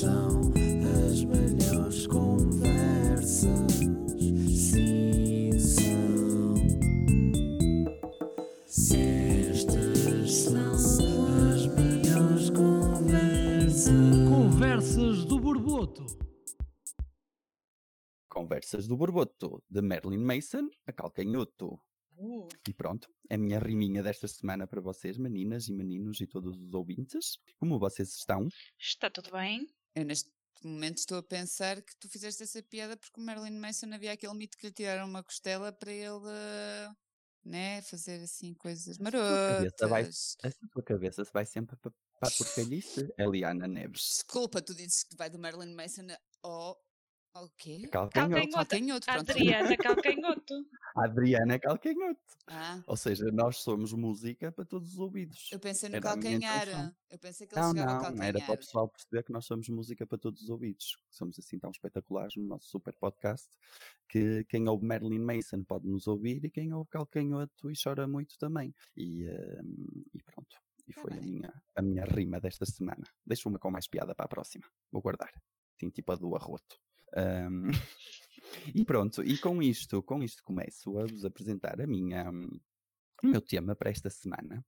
são as melhores conversas. Sim, são. Estas são as melhores conversas. Conversas do Borboto. Conversas do Borboto, de Marilyn Mason a Calcanhoto. Uh, E pronto, é a minha riminha desta semana para vocês, meninas e meninos e todos os ouvintes. Como vocês estão? está tudo bem? Eu neste momento estou a pensar que tu fizeste essa piada porque o Marilyn Manson havia aquele mito que lhe tiraram uma costela para ele né, fazer assim coisas cabeça vai- marotas. Essa tua cabeça vai sempre para a porcalhice, Eliana Neves. Desculpa, tu dizes que vai do Marilyn Manson ao. Ao quê? Calcanhoto. Calcanhoto. Adriana Calcanhoto. Adriana Calcanhoto. Ah, Ou seja, nós somos música para todos os ouvidos. eu pensei no Era calcanhar. Eu pensei que ele Não, chegava ao não, calcanhar. era para o pessoal perceber que nós somos música para todos os ouvidos. Somos assim tão espetaculares no nosso super podcast que quem ouve Marilyn Mason pode nos ouvir e quem ouve Calcanhoto e chora muito também. E, ehm, e pronto. E Tá foi a minha, a minha rima desta semana. Deixo uma com mais piada para a próxima. Vou guardar. Assim, tipo a do arroto. Ahm, e pronto, e com isto, com isto começo a vos apresentar a minha, o meu tema para esta semana.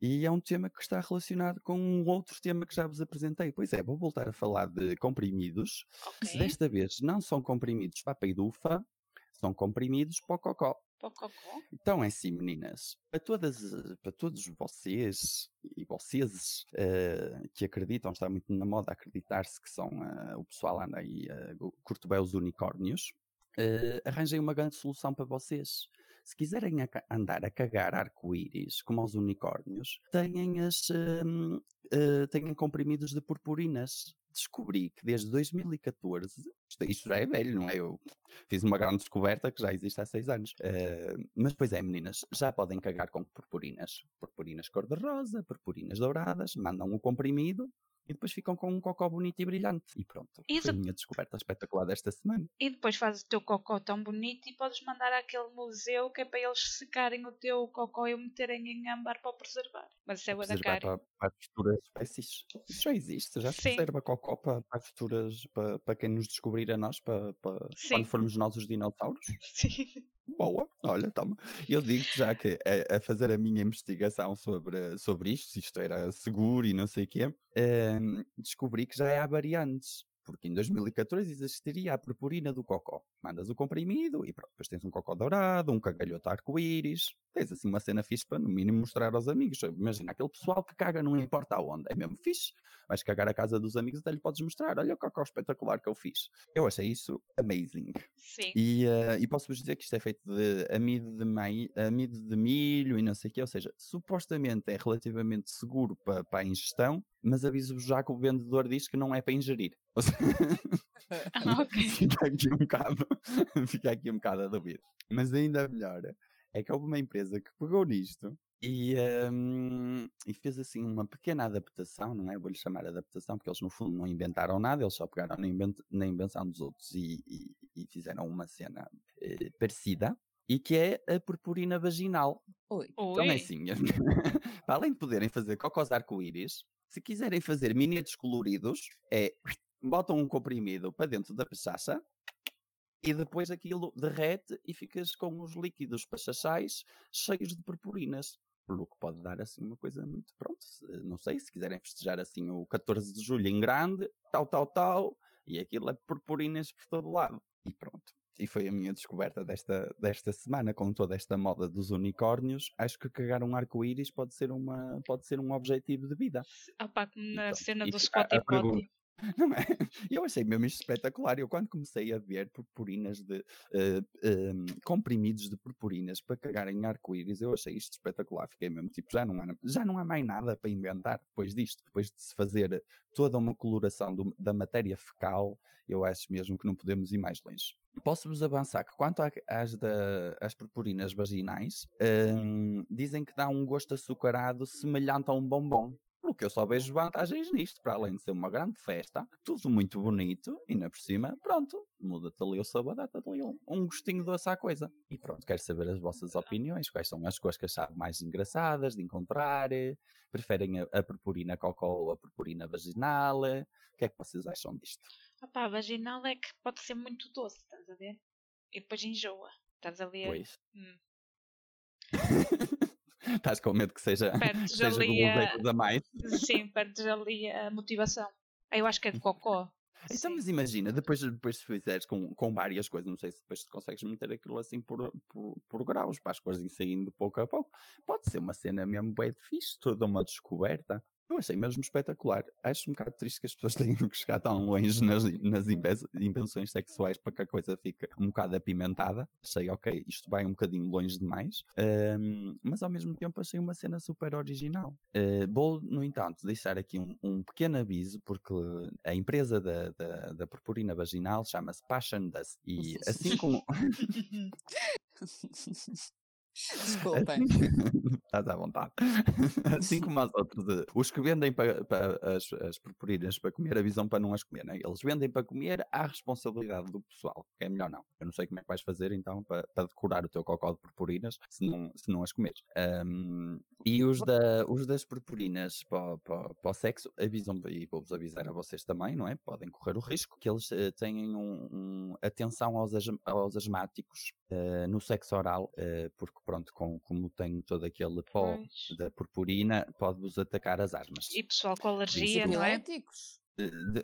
E é um tema que está relacionado com um outro tema que já vos apresentei. Pois é, vou voltar a falar de comprimidos. Ok. Desta vez não são comprimidos para a peidufa, são comprimidos para o cocó. Pococó. Então é assim, meninas, para, todas, eh, para todos vocês e vocês eh, que acreditam, está muito na moda acreditar-se que são eh, o pessoal anda aí, uh, curto bem os unicórnios, eh, arranjei uma grande solução para vocês. Se quiserem a andar a cagar arco-íris como os unicórnios, têm, as, hum, eh, têm comprimidos de purpurinas. Descobri que desde 2014, isto, já é velho, não é? Eu fiz uma grande descoberta que já existe há seis anos. Eh, mas pois é, meninas, já podem cagar com purpurinas. Purpurinas cor-de-rosa, purpurinas douradas, mandam o comprimido e depois ficam com um cocó bonito e brilhante. E pronto, E foi a minha descoberta espetacular desta semana. E depois fazes o teu cocó tão bonito e podes mandar àquele museu que é para eles secarem o teu cocó e o meterem em âmbar para o preservar. Mas isso é bué da cara. para, para as futuras espécies. Isso já existe, já se preserva cocó para, para as futuras, para, para quem nos descobrir a nós, para, para quando formos nós os dinossauros. Sim. Boa, olha, toma. Eu digo já que a, a fazer a minha investigação sobre, sobre isto, se isto era seguro e não sei o quê, ehm, descobri que já há variantes. Porque em 2014 existiria a purpurina do cocó. Mandas o comprimido e pronto, depois tens um cocó dourado, um cagalhoto arco-íris. Tens assim uma cena fixe para no mínimo mostrar aos amigos. Imagina, aquele pessoal que caga não importa aonde, é mesmo fixe. Vais cagar a casa dos amigos até lhe podes mostrar. Olha o cocó espetacular que eu fiz. Eu achei isso amazing. Sim. E, eh, e posso-vos dizer que isto é feito de amido de, mai- amido de milho e não sei o quê, ou seja, supostamente é relativamente seguro para, para a ingestão, mas aviso-vos já que o vendedor diz que não é para ingerir. Ah, ok. fica aqui um bocado, fica aqui um bocado a dúvida. Mas ainda melhor é que houve uma empresa que pegou nisto e, hum, e fez assim uma pequena adaptação, não é? Vou-lhe chamar adaptação, porque eles no fundo não inventaram nada, eles só pegaram na, invent- na invenção dos outros e, e- e fizeram uma cena eh, parecida. E que é a purpurina vaginal. Oi. Então é assim, para além de poderem fazer cocós arco-íris, se quiserem fazer miniatos coloridos, é botam um comprimido para dentro da pechacha e depois aquilo derrete e ficas com os líquidos pachachais cheios de purpurinas. Pelo que pode dar assim uma coisa muito pronto. Não sei, se quiserem festejar assim o 14 de julho em grande, tal, tal, tal, e aquilo é purpurinas por todo lado. E pronto. E foi a minha descoberta desta, desta semana, com toda esta moda dos unicórnios. Acho que cagar um arco-íris pode ser uma pode ser um objetivo de vida. Ah, pá, na Então, cena e do pergunta. Potty. Não é? Eu achei mesmo isto espetacular. Eu, quando comecei a ver purpurinas de em, comprimidos de purpurinas para cagar em arco-íris, eu achei isto espetacular. Fiquei mesmo tipo, já não, há, já não há mais nada para inventar depois disto, depois de se fazer toda uma coloração do- da matéria fecal. Eu acho mesmo que não podemos ir mais longe. Posso-vos avançar que quanto às, da, às purpurinas vaginais, em, dizem que dá um gosto açucarado semelhante a um bombom. Que eu só vejo vantagens nisto, para além de ser uma grande festa, tudo muito bonito, e ainda por cima, pronto, muda-te ali o sabor, dá-te ali um, um gostinho doce à coisa. E pronto, quero saber as vossas opiniões, quais são as coisas que acharam mais engraçadas de encontrar, eh, preferem a, a purpurina cocó ou a purpurina vaginal, eh, o que é que vocês acham disto? Opá, a vaginal é que pode ser muito doce, estás a ver? E depois enjoa. Estás ali a... Pois. Hum. Estás com medo que seja, Perdes seja ali a... a mais? Sim, perdes ali a motivação. Ah, Eu acho que é de cocó. Então, Sim. mas imagina, depois, depois se fizeres com, com várias coisas, não sei se depois tu consegues meter aquilo assim por, por, por graus, para as coisas saindo pouco a pouco. Pode ser uma cena mesmo bem fixe, toda uma descoberta. Eu achei mesmo espetacular. Acho um bocado triste que as pessoas tenham que chegar tão longe nas, nas inven- invenções sexuais para que a coisa fique um bocado apimentada. Achei, ok, isto vai um bocadinho longe demais, ahm, mas ao mesmo tempo achei uma cena super original. Uh, vou, no entanto, deixar aqui um, um pequeno aviso, porque a empresa da, da, da purpurina vaginal chama-se Passion Dust. E assim como. Desculpem. Estás à vontade. Assim como as outras, os que vendem para, para as, as purpurinas para comer avisam para não as comer, né? Eles vendem para comer à responsabilidade do pessoal, que é melhor não. Eu não sei como é que vais fazer então para, para decorar o teu cocó de purpurinas se não, se não as comeres. Ahm, e os, da, os das purpurinas para, para, para o sexo avisam, e vou-vos avisar a vocês também, não é? Podem correr o risco que eles eh, tenham um, um- atenção aos, asma- aos asmáticos eh, no sexo oral, eh, porque pronto, com, como tem todo aquele pó Pois. da purpurina, pode-vos atacar as asmas. E pessoal com alergia, não é?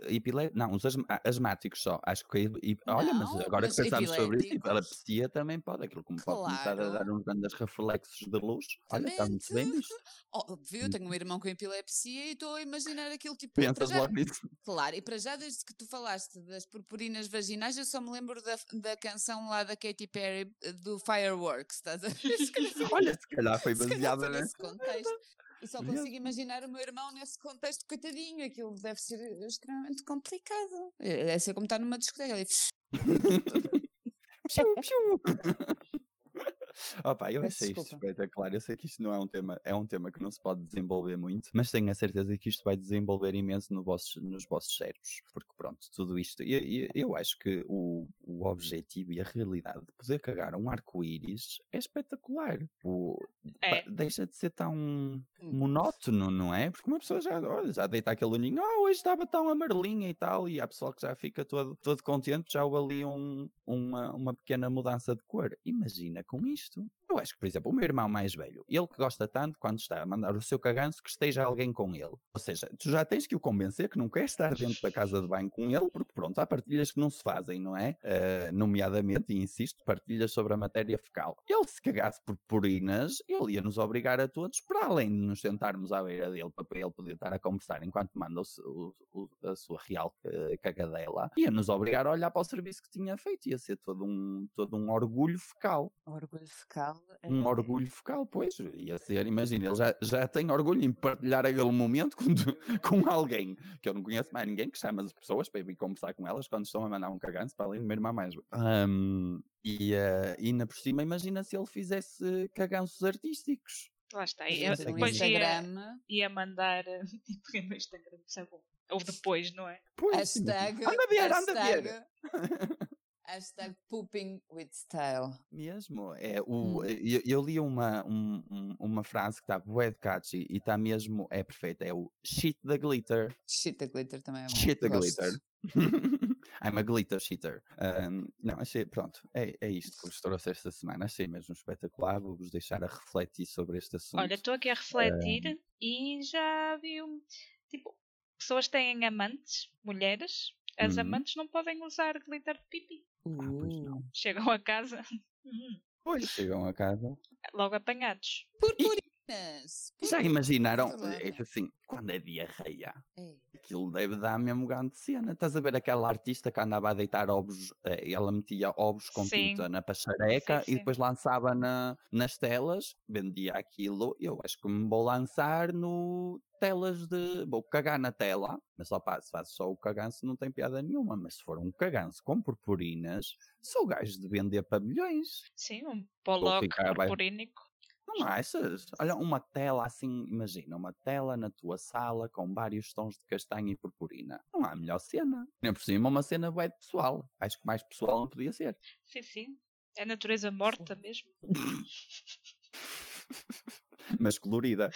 Epile- Não, os asmáticos só. Acho que. e- Olha, mas agora mas que pensamos sobre isso, epiléticos? epilepsia também pode. Aquilo como pode começar a Claro. dar uns grandes reflexos de luz. Olha, está muito bem Exatamente. isto. Óbvio, eu tenho um irmão com epilepsia e estou a imaginar aquilo tipo. Pensas já- logo nisso. Claro, e para já, desde que tu falaste das purpurinas vaginais, eu só me lembro da, da canção lá da Katy Perry eh, do Fireworks, estás a ver? Olha, se calhar foi baseada nesse contexto. E só consigo imaginar o meu irmão nesse contexto, coitadinho, aquilo deve ser extremamente complicado. É é ser como estar numa discoteca. ali, Piu, piu. Opa, eu achei isto espetacular. Eu sei que isto não é um tema, é um tema que não se pode desenvolver muito, mas tenho a certeza que isto vai desenvolver imenso no vossos, nos vossos cérebros. Porque pronto, tudo isto. Eu, eu, eu acho que o, o objetivo e a realidade de poder cagar um arco-íris é espetacular. O, É. deixa de ser tão monótono, não é? Porque uma pessoa já, olha, já deita aquele olhinho, ah, hoje estava tão amarelinha e tal, e há pessoal que já fica todo, todo contente, já houve ali um, uma, uma pequena mudança de cor. Imagina com isto. Eu acho que, por exemplo, o meu irmão mais velho, ele que gosta tanto, quando está a mandar o seu caganço, que esteja alguém com ele. Ou seja, tu já tens que o convencer que não quer estar dentro da casa de banho com ele, porque pronto, há partilhas que não se fazem, não é? Eh, nomeadamente, e insisto, partilhas sobre a matéria fecal. Ele se cagasse por purinas, ele ia nos obrigar a todos, para além de nos sentarmos à beira dele, para ele poder estar a conversar enquanto manda o o- o- a sua real eh, cagadela, ia nos obrigar a olhar para o serviço que tinha feito, ia ser todo um, todo um orgulho fecal. Orgulho fecal. é- Um orgulho fecal, pois, ia ser, imagina, ele já, já tem orgulho em partilhar aquele momento com, com alguém, que eu não conheço mais ninguém que chama as pessoas para ir conversar com elas quando estão a mandar um caganço para além do meu irmão mais. Ahm, e, eh, e ainda por cima, imagina se ele fizesse caganços artísticos. Lá está. E, eu- um depois ia, Instagram. ia mandar eh, tipo, no Instagram, isso é bom. Ou depois, não é? Pois. Hashtag. Anda a ver, anda a ver. hashtag, pooping with style. Mesmo, é o, Hum. eu, eu li uma, um- um- uma frase que está bué de catchy e está mesmo, é perfeita, é o shit the glitter, Shit, the glitter também é bom. shit the Gosto. glitter. I'm a glitter cheater. Um, não, achei, pronto, é, é isto que vos trouxe esta semana. Achei mesmo espetacular. Vou-vos deixar a refletir sobre este assunto. Olha, estou aqui a refletir e já vi um. Tipo, pessoas têm amantes, mulheres. As Uhum. amantes não podem usar glitter de pipi. pois não. Uh, Chegam a casa Pois, chegam a casa. logo apanhados. Já imaginaram, Verdade. é assim, quando é diarreia, Ei, aquilo deve dar mesmo grande cena. Estás a ver aquela artista que andava a deitar ovos, eh, ela metia ovos com Sim. tinta na pachareca Sim, e depois lançava na, nas telas, vendia aquilo. Eu acho que me vou lançar no telas de. Vou cagar na tela, mas só se faz só o caganço não tem piada nenhuma. Mas se for um caganço com purpurinas, sou gajo de vender pavilhões. Sim, um poloque bem. purpurínico. Não achas? Olha, uma tela assim, imagina, uma tela na tua sala com vários tons de castanho e purpurina. Não há melhor cena. Nem por cima, uma cena bem pessoal. Acho que mais pessoal não podia ser. Sim, sim. É natureza morta mesmo. Mas colorida.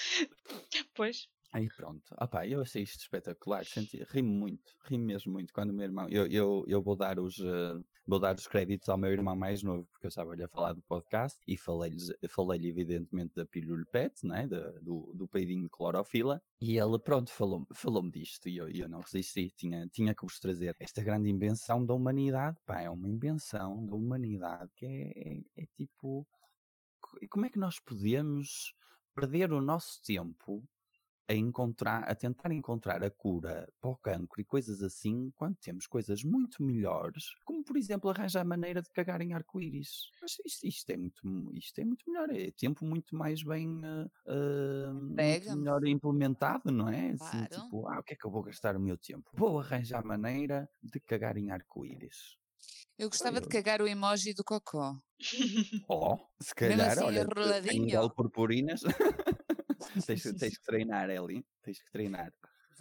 Pois. Aí pronto. Pá, eu achei isto espetacular. Senti, ri muito, ri mesmo muito quando o meu irmão. Eu, eu, eu vou dar os. eh, Vou dar os créditos ao meu irmão mais novo, porque eu estava-lhe a falar do podcast e falei-lhe, falei evidentemente, da Pilule Pet, né? da- do, do peidinho de clorofila, e ele, pronto, falou-me falou disto e eu, eu não resisti, tinha, tinha que vos trazer esta grande invenção da humanidade, pá, é uma invenção da humanidade que é, é, é tipo. co- Como é que nós podemos perder o nosso tempo a encontrar, a tentar encontrar a cura para o cancro e coisas assim, quando temos coisas muito melhores, como por exemplo arranjar maneira de cagar em arco-íris. Isto, isto é muito, isto é muito melhor, é tempo muito mais bem Pega. melhor implementado, não é? Assim, Claro. tipo, ah, o que é que eu vou gastar o meu tempo? Vou arranjar maneira de cagar em arco-íris. Eu gostava de cagar o emoji do cocó. Oh, se calhar, assim, olha, enroladinho. tem purpurinas. tens, tens que treinar, Eli. Tens que treinar.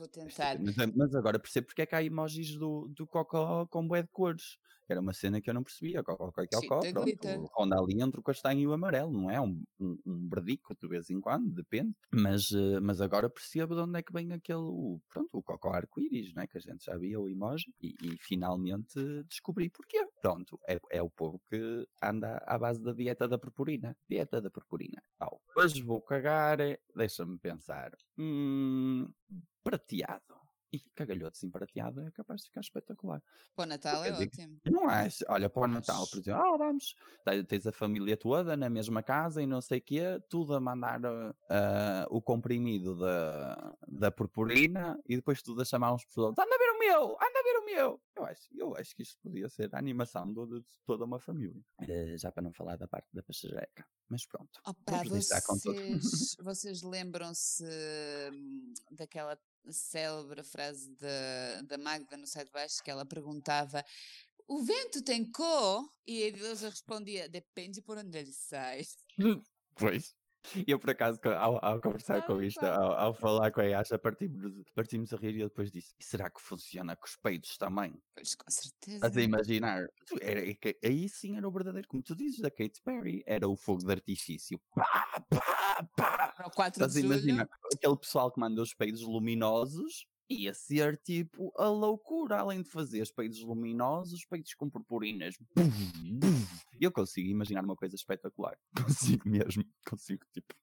Vou tentar. Mas, é, mas agora percebo porque é que há emojis do, do Cocó com bué de cores. Era uma cena que eu não percebia. Cocó, Cocó, Cocó, Cheetah pronto. Ronda ali entre o castanho e o amarelo, não é? Um, um, um verdico de vez em quando, depende. Mas, eh, mas agora percebo de onde é que vem aquele, o- pronto, o Cocó arco-íris, não é? Que a gente já via o emoji e, e finalmente descobri porquê. Pronto, é, é o povo que anda à base da dieta da purpurina. Dieta da purpurina. Au. Hoje vou cagar, eh, deixa-me pensar. Hum, prateado. E cagalhoto assim prateado é capaz de ficar espetacular. Para o Natal é que- ótimo. Não acho. Olha, para o Natal, por exemplo, ah, vamos, tens- tens a família toda na mesma casa e não sei o quê, tudo a mandar ah, o comprimido da, da purpurina e depois tudo a chamar uns pessoas, anda a ver o meu, anda a ver o meu. Eu acho, eu acho que isto podia ser a animação de, de toda uma família. Eh, já para não falar da parte da pachareca. Mas pronto. Opa, vocês, vocês lembram-se hum, daquela célebre frase da, da Magda no site baixo que ela perguntava o vento tem cor? E a Edileuza respondia, depende por onde ele sai. Pois. Eu, por acaso, ao, ao conversar com Ah, isto, pá. ao, ao falar com a Yasha, partimos, partimos a rir e eu depois disse: "E será que funciona com os peitos também? Pois, com certeza. Estás a imaginar? Tu- Era, é aí sim era o verdadeiro, como tu dizes, da Katy Perry. Era o fogo de artifício. Pá, pá, pá. Para o 4 Estás de a julho, imaginar? Aquele pessoal que manda os peitos luminosos ia ser tipo a loucura, além de fazer os peitos luminosos, peitos com purpurinas. Eu consigo imaginar uma coisa espetacular. Consigo mesmo. Consigo, tipo,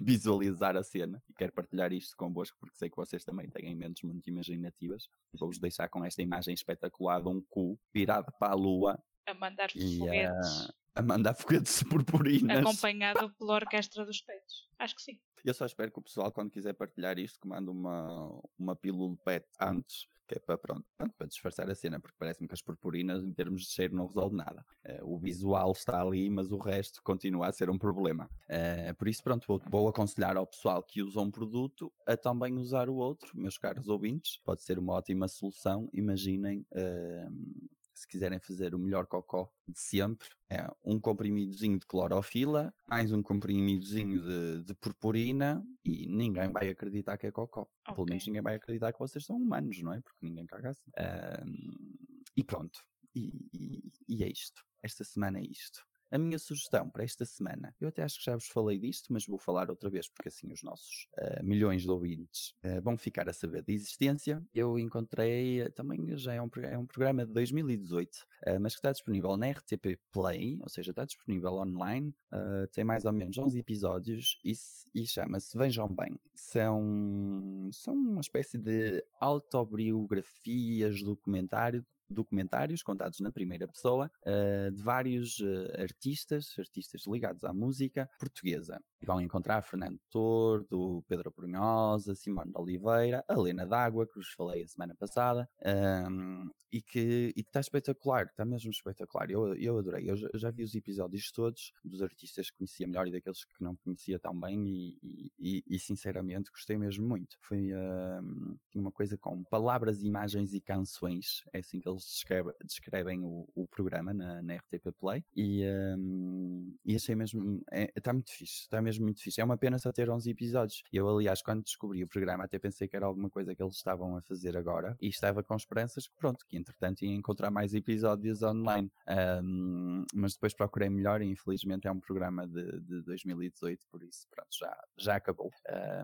visualizar a cena. E quero partilhar isto convosco porque sei que vocês também têm mentes muito imaginativas. Vou-vos deixar com esta imagem espetacular de um cu virado para a lua A mandar e foguetes. a, a mandar foguetes de purpurinas. Acompanhado pela orquestra dos peitos. Acho que sim. Eu só espero que o pessoal, quando quiser partilhar isto, que mande uma, uma pílula pet antes, que é para, pronto, pronto, para disfarçar a cena, porque parece-me que as purpurinas, em termos de cheiro, não resolve nada. Eh, o visual está ali, mas o resto continua a ser um problema. Eh, por isso, pronto, vou, vou aconselhar ao pessoal que usa um produto a também usar o outro, meus caros ouvintes. Pode ser uma ótima solução. Imaginem. eh, se quiserem fazer o melhor cocó de sempre, é um comprimidozinho de clorofila, mais um comprimidozinho de, de purpurina e ninguém vai acreditar que é cocó. Pelo Ok. menos ninguém vai acreditar que vocês são humanos, não é? Porque ninguém caga assim. Ahm, e pronto. E, e- e é isto. Esta semana é isto. A minha sugestão para esta semana, eu até acho que já vos falei disto, mas vou falar outra vez, porque assim os nossos ah, milhões de ouvintes ah, vão ficar a saber da existência. Eu encontrei, ah, também já é um, é um programa de 2018, ah, mas que está disponível na RTP Play, ou seja, está disponível online, tem mais ou menos 11 episódios e, e chama-se Vejam Bem. São, são uma espécie de autobiografias, documentário, documentários contados na primeira pessoa ah, de vários ah, artistas, artistas ligados à música portuguesa. E vão encontrar Fernando Tordo, Pedro Brunhosa, Simone de Oliveira, a Lena D'Água, que vos falei a semana passada, ahm, e que está espetacular, está mesmo espetacular. Eu, eu adorei, eu já, já vi os episódios todos dos artistas que conhecia melhor e daqueles que não conhecia tão bem, e, e- e- sinceramente gostei mesmo muito. Foi ahm, uma coisa com palavras, imagens e canções, é assim que eles eles descreve- descrevem o, o programa na, na RTP Play e, hum, e achei mesmo. Está muito fixe, está mesmo muito fixe. É uma pena só ter 11 episódios. Eu, aliás, quando descobri o programa, até pensei que era alguma coisa que eles estavam a fazer agora e estava com esperanças que, pronto, que entretanto ia encontrar mais episódios online. Hum, mas depois procurei melhor e infelizmente é um programa de, de 2018, por isso, pronto, já, já acabou.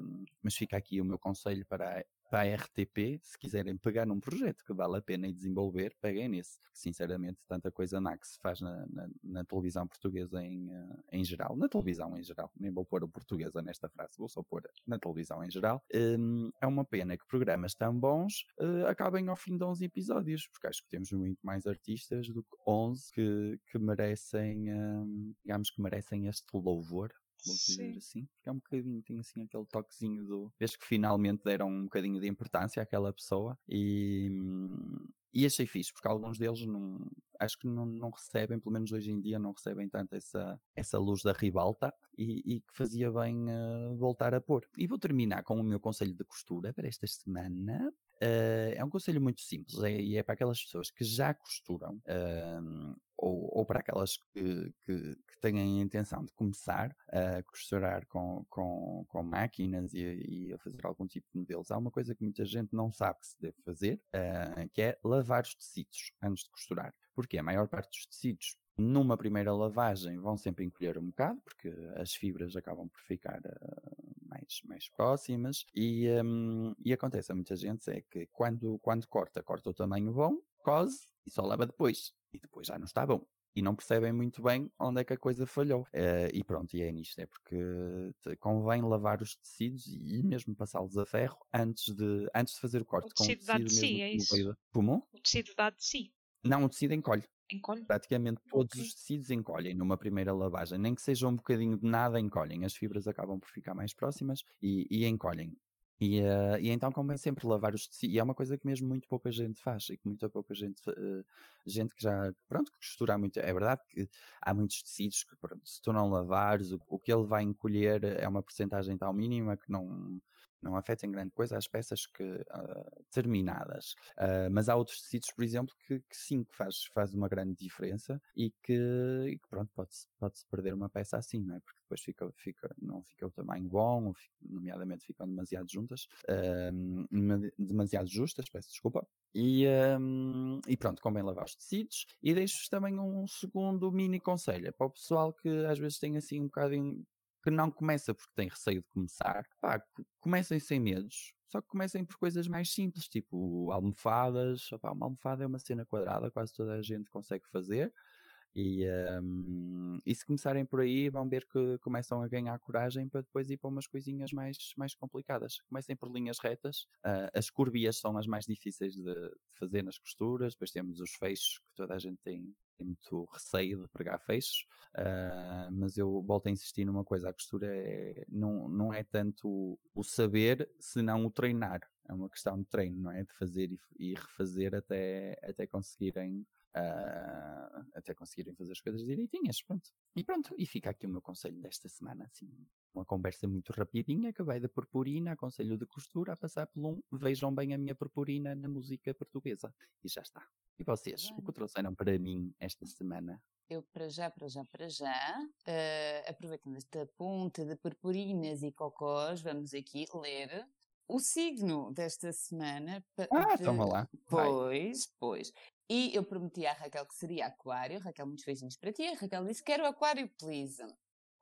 Hum, mas fica aqui o meu conselho para para a RTP, se quiserem pegar num projeto que vale a pena e desenvolver, peguem nesse. Porque, sinceramente, tanta coisa má que se faz na, na- na televisão portuguesa em, eh, em geral, na televisão em geral, nem vou pôr o portuguesa nesta frase, vou só pôr na televisão em geral, hum, é uma pena que programas tão bons eh, acabem ao fim de 11 episódios, porque acho que temos muito mais artistas do que 11 que, que merecem, hum, digamos que merecem este louvor vou dizer Sim. assim, porque é um bocadinho, tem assim aquele toquezinho do. Desde que finalmente deram um bocadinho de importância àquela pessoa e, e achei fixe, porque alguns deles não, acho que não, não recebem, pelo menos hoje em dia, não recebem tanto essa, essa luz da ribalta e, e que fazia bem eh, voltar a pôr. E vou terminar com o meu conselho de costura para esta semana. Eh, é um conselho muito simples é, e é para aquelas pessoas que já costuram ahm, ou, ou para aquelas que, que, que têm a intenção de começar a costurar com, com, com máquinas e, e a fazer algum tipo de modelos. Há uma coisa que muita gente não sabe que se deve fazer, ah, que é lavar os tecidos antes de costurar. Porque a maior parte dos tecidos numa primeira lavagem vão sempre encolher um bocado, porque as fibras acabam por ficar ah, mais, mais próximas e, hum, e acontece a muita gente é que quando, quando corta, corta o tamanho bom, cose e só lava depois. E depois já não está bom. E não percebem muito bem onde é que a coisa falhou. Eh, e pronto, e é nisto. É porque convém lavar os tecidos e mesmo passá-los a ferro antes de, antes de fazer o corte. com tecido dá de si, é isso? Como? O tecido dá de si. Não, o tecido encolhe Encolhe. praticamente todos Ok. os tecidos encolhem numa primeira lavagem, nem que seja um bocadinho de nada, encolhem. As fibras acabam por ficar mais próximas e, e encolhem. E, eh, e então convém sempre lavar os tecidos. E é uma coisa que mesmo muito pouca gente faz e que muita pouca gente, eh, gente que já, pronto, que costura muito. É verdade que há muitos tecidos que, pronto, se tu não lavares, o, o que ele vai encolher é uma porcentagem tão mínima que não, não afeta em grande coisa as peças que, ah, terminadas. Uh, mas há outros tecidos, por exemplo, que, que sim, que faz, faz uma grande diferença e que, e que pronto, pode-se pode perder uma peça assim, não é? Porque depois fica, fica, não fica o tamanho bom, fica- nomeadamente ficam demasiado juntas, dema- demasiado justas, peço desculpa. E, um, e pronto, convém lavar os tecidos. E deixo-vos também um segundo mini conselho é para o pessoal que às vezes tem assim um bocadinho que não começa porque tem receio de começar, pá, co- comecem sem medos, só que comecem por coisas mais simples, tipo almofadas. Opá, uma almofada é uma cena quadrada, quase toda a gente consegue fazer. E, hum, e se começarem por aí, vão ver que começam a ganhar coragem para depois ir para umas coisinhas mais, mais complicadas. Comecem por linhas retas. ah, as curvias são as mais difíceis de, de fazer nas costuras. Depois temos os fechos, que toda a gente tem, tem muito receio de pregar fechos. Ah, mas eu volto a insistir numa coisa: a costura é, não, não é tanto o, saber, senão o treinar. É uma questão de treino, não é? De fazer e, e refazer até, até conseguirem. ah, até conseguirem fazer as coisas direitinhas, pronto. E pronto, e fica aqui o meu conselho desta semana, assim, uma conversa muito rapidinha, que vai da purpurina, a conselho de costura, a passar por um, vejam bem a minha purpurina na música portuguesa. E já está. E vocês, o que trouxeram para mim esta semana? Eu, para já, para já, para já, eh, aproveitando esta ponte de purpurinas e cocós, vamos aqui ler o signo desta semana. Ah, de- toma lá. Vai. Pois, pois. E eu prometi à Raquel que seria aquário. Raquel, muitos beijinhos para ti. A Raquel disse, quero aquário, please.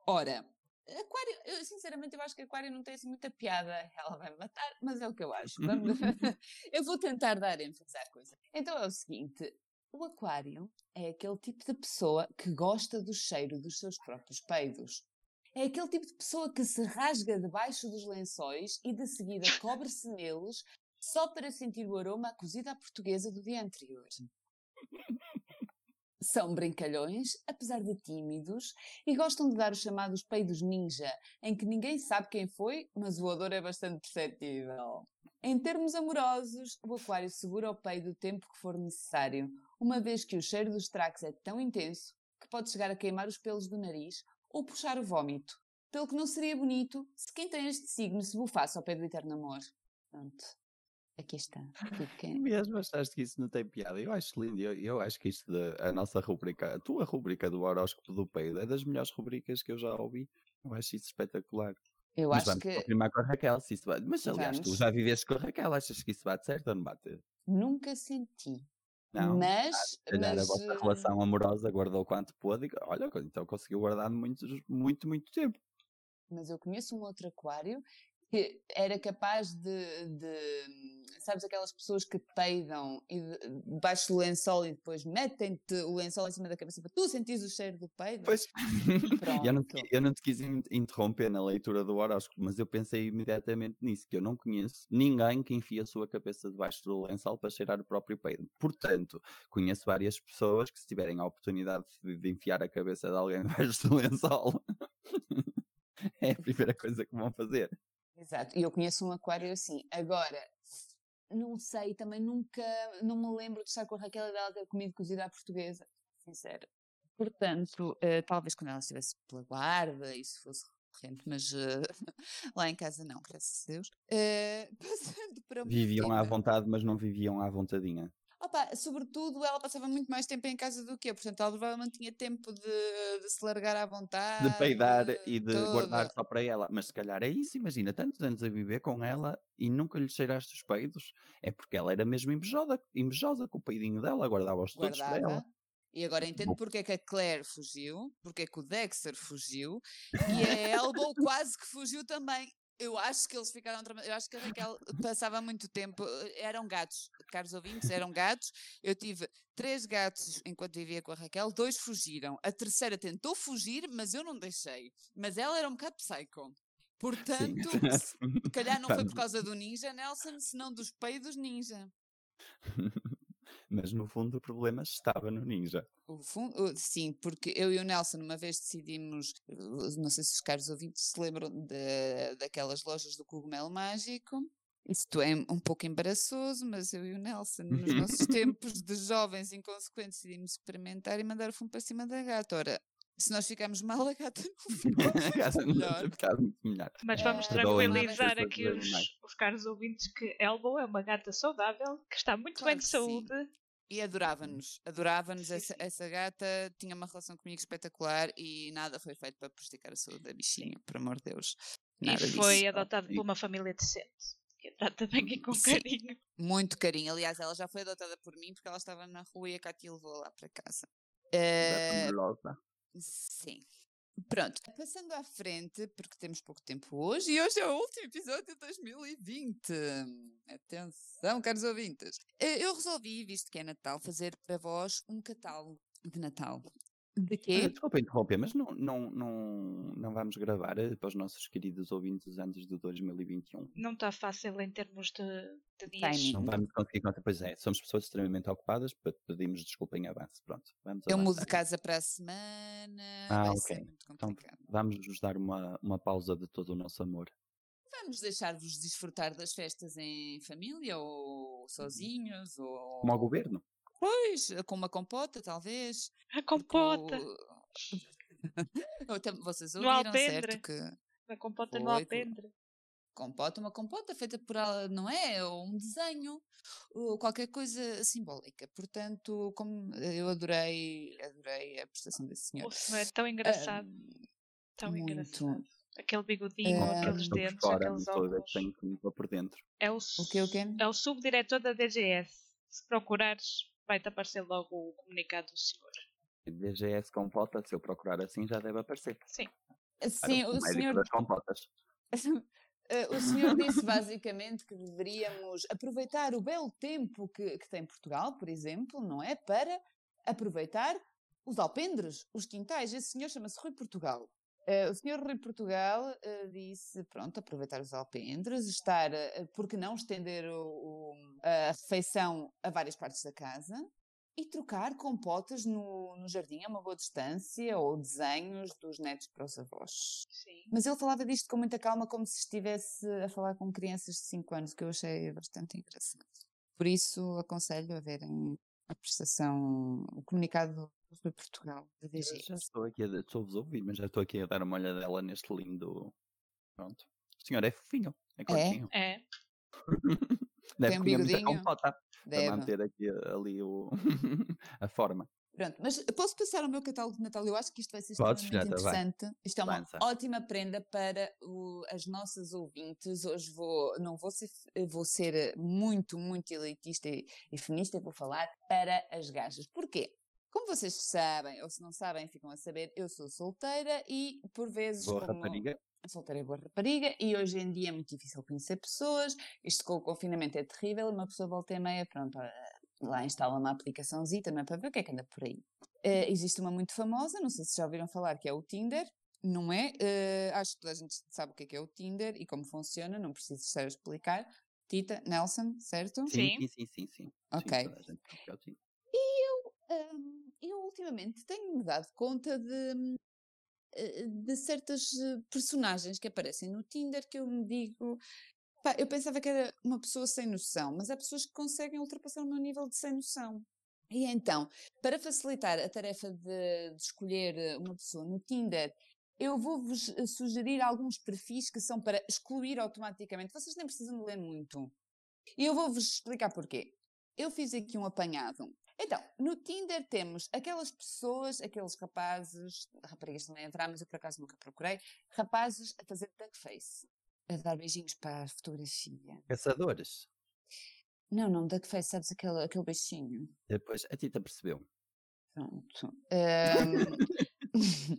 Ora, aquário, eu, sinceramente, eu acho que aquário não tem assim muita piada. Ela vai me matar, mas é o que eu acho. Vamos- eu vou tentar dar ênfase à coisa. Então é o seguinte, o aquário é aquele tipo de pessoa que gosta do cheiro dos seus próprios peidos. É aquele tipo de pessoa que se rasga debaixo dos lençóis e de seguida cobre-se neles só para sentir o aroma à cozida à portuguesa do dia anterior. São brincalhões, apesar de tímidos, e gostam de dar os chamados peidos ninja, em que ninguém sabe quem foi, mas o odor é bastante perceptível. Em termos amorosos, o aquário segura o peido o tempo que for necessário, uma vez que o cheiro dos tracos é tão intenso que pode chegar a queimar os pelos do nariz ou puxar o vômito. Pelo que não seria bonito se quem tem este signo se bufasse ao pé do eterno amor. Pronto. Aqui está. Tudo que é. Mesmo achaste que isso não tem piada? Eu acho lindo. Eu, eu acho que isto, de, a nossa rubrica, a tua rubrica do horóscopo do peido é das melhores rubricas que eu já ouvi. Eu acho isso espetacular. Eu Mas acho vamos que confirmar com a Raquel se isso bate. Mas aliás, tu Vamos. já viveste com a Raquel, achas que isso bate certo ou não bate? nunca senti. Não. Mas, Se calhar mas a vossa eh, relação amorosa guardou quanto pôde. e- Olha, então conseguiu guardar muito, muito, muito tempo. mas eu conheço um outro aquário que era capaz de, de- sabes aquelas pessoas que peidam e debaixo do lençol e depois metem-te o lençol em cima da cabeça para tu sentires o cheiro do peido? Pois. eu, não, te eu não te quis in- interromper na leitura do horóscopo, mas eu pensei imediatamente nisso, que eu não conheço ninguém que enfia a sua cabeça debaixo do lençol para cheirar o próprio peido. Portanto, conheço várias pessoas que se tiverem a oportunidade de, de enfiar a cabeça de alguém debaixo do lençol, é a primeira coisa que vão fazer. Exato, e eu conheço um aquário assim. Agora, não sei, também nunca, não me lembro de estar com a Raquel e dela ter comido cozida à portuguesa, sincera. Portanto, eh, talvez quando ela estivesse pela guarda, isso fosse recorrente, mas eh, lá em casa não, graças a Deus. Eh, passando para Viviam à vontade, mas não viviam à vontadinha. Opa, sobretudo ela passava muito mais tempo em casa do que eu, portanto ela provavelmente tinha tempo de, de se largar à vontade. de peidar e de tudo. guardar só para ela. Mas se calhar é isso, imagina, tantos anos a viver com ela e nunca lhe cheiraste os peidos. É porque ela era mesmo invejosa, invejosa com o peidinho dela, guardava-os todos para ela. E agora entendo porque é que a Claire fugiu, porque é que o Dexter fugiu e a Elbow quase que fugiu também. Eu acho que eles ficaram. Eu acho que a Raquel passava muito tempo. eh, Eram gatos, caros ouvintes, eram gatos. Eu tive três gatos enquanto vivia com a Raquel, dois fugiram. A terceira tentou fugir, mas eu não deixei. Mas ela era um bocado psycho. Portanto, se calhar não foi por causa do ninja, Nelson, senão dos peidos ninja. Mas no fundo o problema estava no ninja. O fun- o- sim, porque eu e o Nelson uma vez decidimos, uh, não sei se os caros ouvintes se lembram da daquelas lojas do cogumelo mágico. Isto é um pouco embaraçoso, mas eu e o Nelson, nos nossos tempos de jovens inconsequentes, decidimos experimentar e mandar o fumo para cima da gata. Ora, se nós ficamos mal, a gata não ficou. A casa não ficado muito melhor. Mas vamos Eh, Doem tranquilizar aqui os, os caros ouvintes que Elbow é uma gata saudável, que está muito Claro bem de que sim. saúde. E adorava-nos, adorava-nos. Essa, essa gata tinha uma relação comigo espetacular e nada foi feito para prejudicar a saúde da bichinha, por amor de Deus. Nada e disso. foi adotada E- por uma família decente. Que a trata bem e com Sim. carinho. Muito carinho. Aliás, ela já foi adotada por mim porque ela estava na rua e a Cátia levou lá para casa. Amorosa. Sim. Pronto, passando à frente, porque temos pouco tempo hoje, e hoje é o último episódio de 2020. Atenção, caros ouvintes. Eh, Eu resolvi, visto que é Natal, fazer para vós um catálogo de Natal. De quê? Desculpa interromper, mas não, não, não, não vamos gravar eh, para os nossos queridos ouvintes antes de 2021. Não está fácil em termos de, de dias. Timing. Não vamos conseguir contar. Pois é, somos pessoas extremamente ocupadas, pe- pedimos desculpa em avanço. Pronto, vamos Eu mudo de casa para a semana. Ah, vai ok. ser muito Então. Vamos nos dar uma, uma pausa de todo o nosso amor. Vamos deixar-vos desfrutar das festas em família ou sozinhos ou Como ao governo. Pois, com uma compota, talvez. A porque compota. tam- Vocês No ouviram, certo? Que A compota no Foi, alpendre. compota, uma compota feita por ela, não é? Ou um desenho, ou qualquer coisa simbólica. Portanto, como eu adorei, adorei a prestação desse senhor. O senhor é tão engraçado. tão muito. engraçado. Aquele bigodinho, Ah, aqueles dentes, fora, aqueles óculos. tenho pôr por dentro. É o, O quê, o quê? é o subdiretor da DGS. Se procurares, vai-te aparecer logo o comunicado do senhor. DGS compota, se eu procurar assim já deve aparecer. Sim. Sim, o médico senhor das compotas. Eh, o senhor disse basicamente que deveríamos aproveitar o belo tempo que, que tem Portugal, por exemplo, não é? Para aproveitar os alpendres, os quintais. Esse senhor chama-se Rui Portugal. Eh, o senhor Rui Portugal eh, disse, pronto, aproveitar os alpendres, estar, eh, porque não estender o- o- a refeição a várias partes da casa e trocar compotas no, no jardim a uma boa distância ou desenhos dos netos para os avós. Sim. Mas ele falava disto com muita calma, como se estivesse a falar com crianças de 5 anos, que eu achei bastante engraçado. Por isso, aconselho a verem a prestação, o comunicado Rui Portugal, da DG. Já estou aqui a, estou-vos a ouvir, mas já estou aqui a dar uma olhadela neste lindo. Pronto. O senhor é fofinho, é clarinho. É. Deve um comer muita compota para Deve. manter aqui ali o, a forma. Pronto, mas posso passar ao meu catálogo de Natal? Eu acho que isto vai ser Podes, extremamente filhota, vai. interessante. Isto é uma Lança. ótima prenda para o- as nossas ouvintes. Hoje vou, não vou ser, vou ser eh, muito, muito elitista e, e feminista, vou falar para as gajas. Porquê? Como vocês sabem, ou se não sabem, ficam a saber, eu sou solteira e por vezes Boa como rapariga. solteira e boa rapariga e hoje em dia é muito difícil conhecer pessoas. Isto com o confinamento é terrível e uma pessoa volta e meia, pronto, lá instala uma aplicaçãozita, não é para ver o que é que anda por aí. Eh, existe uma muito famosa, não sei se já ouviram falar, que é o Tinder. Não é? Eh, acho que toda a gente sabe o que é que é o Tinder e como funciona, não preciso estar a explicar. Tita, Nelson, certo? Sim, Sim. sim, sim, sim. Ok. Sim, toda a gente Hum, eu ultimamente tenho-me dado conta de, eh, de certas eh, personagens que aparecem no Tinder que eu me digo. pá, eu pensava que era uma pessoa sem noção, mas há pessoas que conseguem ultrapassar o meu nível de sem noção. E então, para facilitar a tarefa de, de escolher eh, uma pessoa no Tinder, eu vou-vos eh, sugerir alguns perfis que são para excluir automaticamente. Vocês nem precisam de ler muito. E eu vou-vos explicar porquê. Eu fiz aqui um apanhado. Então, no Tinder temos aquelas pessoas, aqueles rapazes, raparigas também entrar, mas eu por acaso nunca procurei, rapazes a fazer duckface, a dar beijinhos para a fotografia. Caçadores. Não, não, duckface, sabes aquele, aquele beijinho? Depois a Tita percebeu. Pronto. Ahm,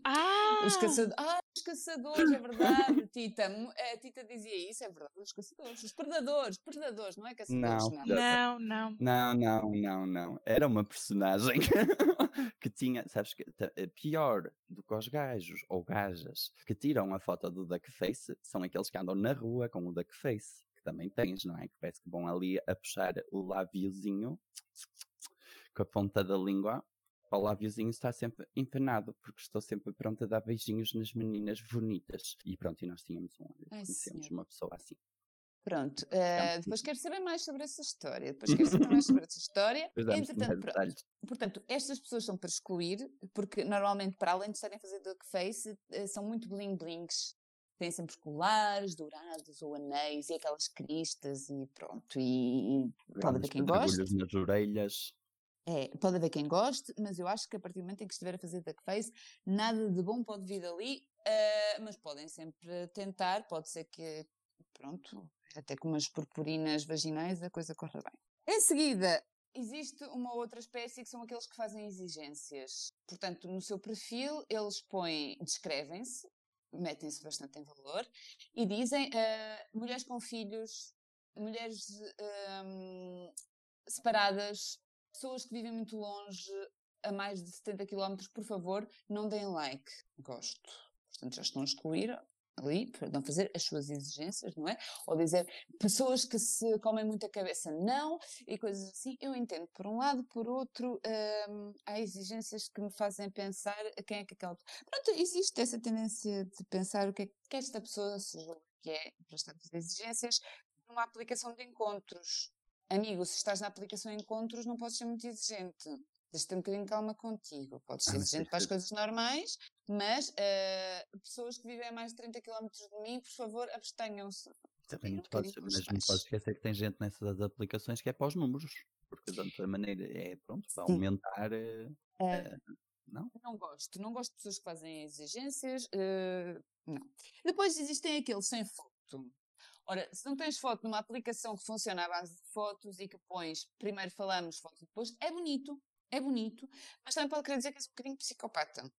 Ah! os caçadores. Ah, os caçadores, é verdade, Tita. A Tita dizia isso, é verdade. Os caçadores, os predadores, predadores, não é caçadores, Não, não. não. Não, não. Não, não, não, não. Era uma personagem que tinha, sabes que eh, pior do que os gajos ou gajas que tiram a foto do duckface são aqueles que andam na rua com o duckface, que também tens, não é? Que parece que vão ali a puxar o lábiozinho com a ponta da língua. O lábiozinho está sempre empenado, porque estou sempre pronta a dar beijinhos nas meninas bonitas. E pronto, e nós tínhamos um, Ai, conhecemos uma pessoa assim. Pronto, eh, depois quero saber mais sobre essa história. Depois quero saber mais sobre essa história. Entretanto, pronto. Portanto, estas pessoas são para excluir, porque normalmente, para além de estarem a fazer duckface, eh, são muito bling-blings. Têm sempre colares dourados ou anéis e aquelas cristas e pronto. E, e pode haver quem goste. nas orelhas. É, pode haver quem goste, mas eu acho que a partir do momento em que estiver a fazer duckface, nada de bom pode vir dali, eh, mas podem sempre tentar, pode ser que, pronto, até com umas purpurinas vaginais a coisa corra bem. Em seguida, existe uma outra espécie que são aqueles que fazem exigências. Portanto, no seu perfil, eles põem, descrevem-se, metem-se bastante em valor e dizem eh, mulheres com filhos, mulheres ehm, separadas, pessoas que vivem muito longe, a mais de 70 km, por favor, não deem like. Gosto. Portanto, já estão a excluir ali, para não fazer as suas exigências, não é? Ou dizer pessoas que se comem muita cabeça, não, e coisas assim. Eu entendo por um lado, por outro, hum, há exigências que me fazem pensar quem é que aquela. Pronto, existe essa tendência de pensar o que é que esta pessoa se julga que é para fazer exigências numa aplicação de encontros. Amigo, se estás na aplicação encontros, não podes ser muito exigente. Tens de ter um bocadinho de calma contigo. Podes Ah, ser exigente para as coisas normais, mas eh, pessoas que vivem a mais de 30 km de mim, por favor, abstenham-se. Também não podes, mas não podes esquecer que tem gente nessas aplicações que é para os números. Porque de outra maneira é pronto, para Sim. aumentar. Eh, não? Não gosto. Não gosto de pessoas que fazem exigências. eh, não. Depois existem aqueles sem foto. Ora, se não tens foto numa aplicação que funciona à base de fotos e que pões, primeiro falamos, foto depois, é bonito, é bonito, mas também pode querer dizer que és um bocadinho psicopata.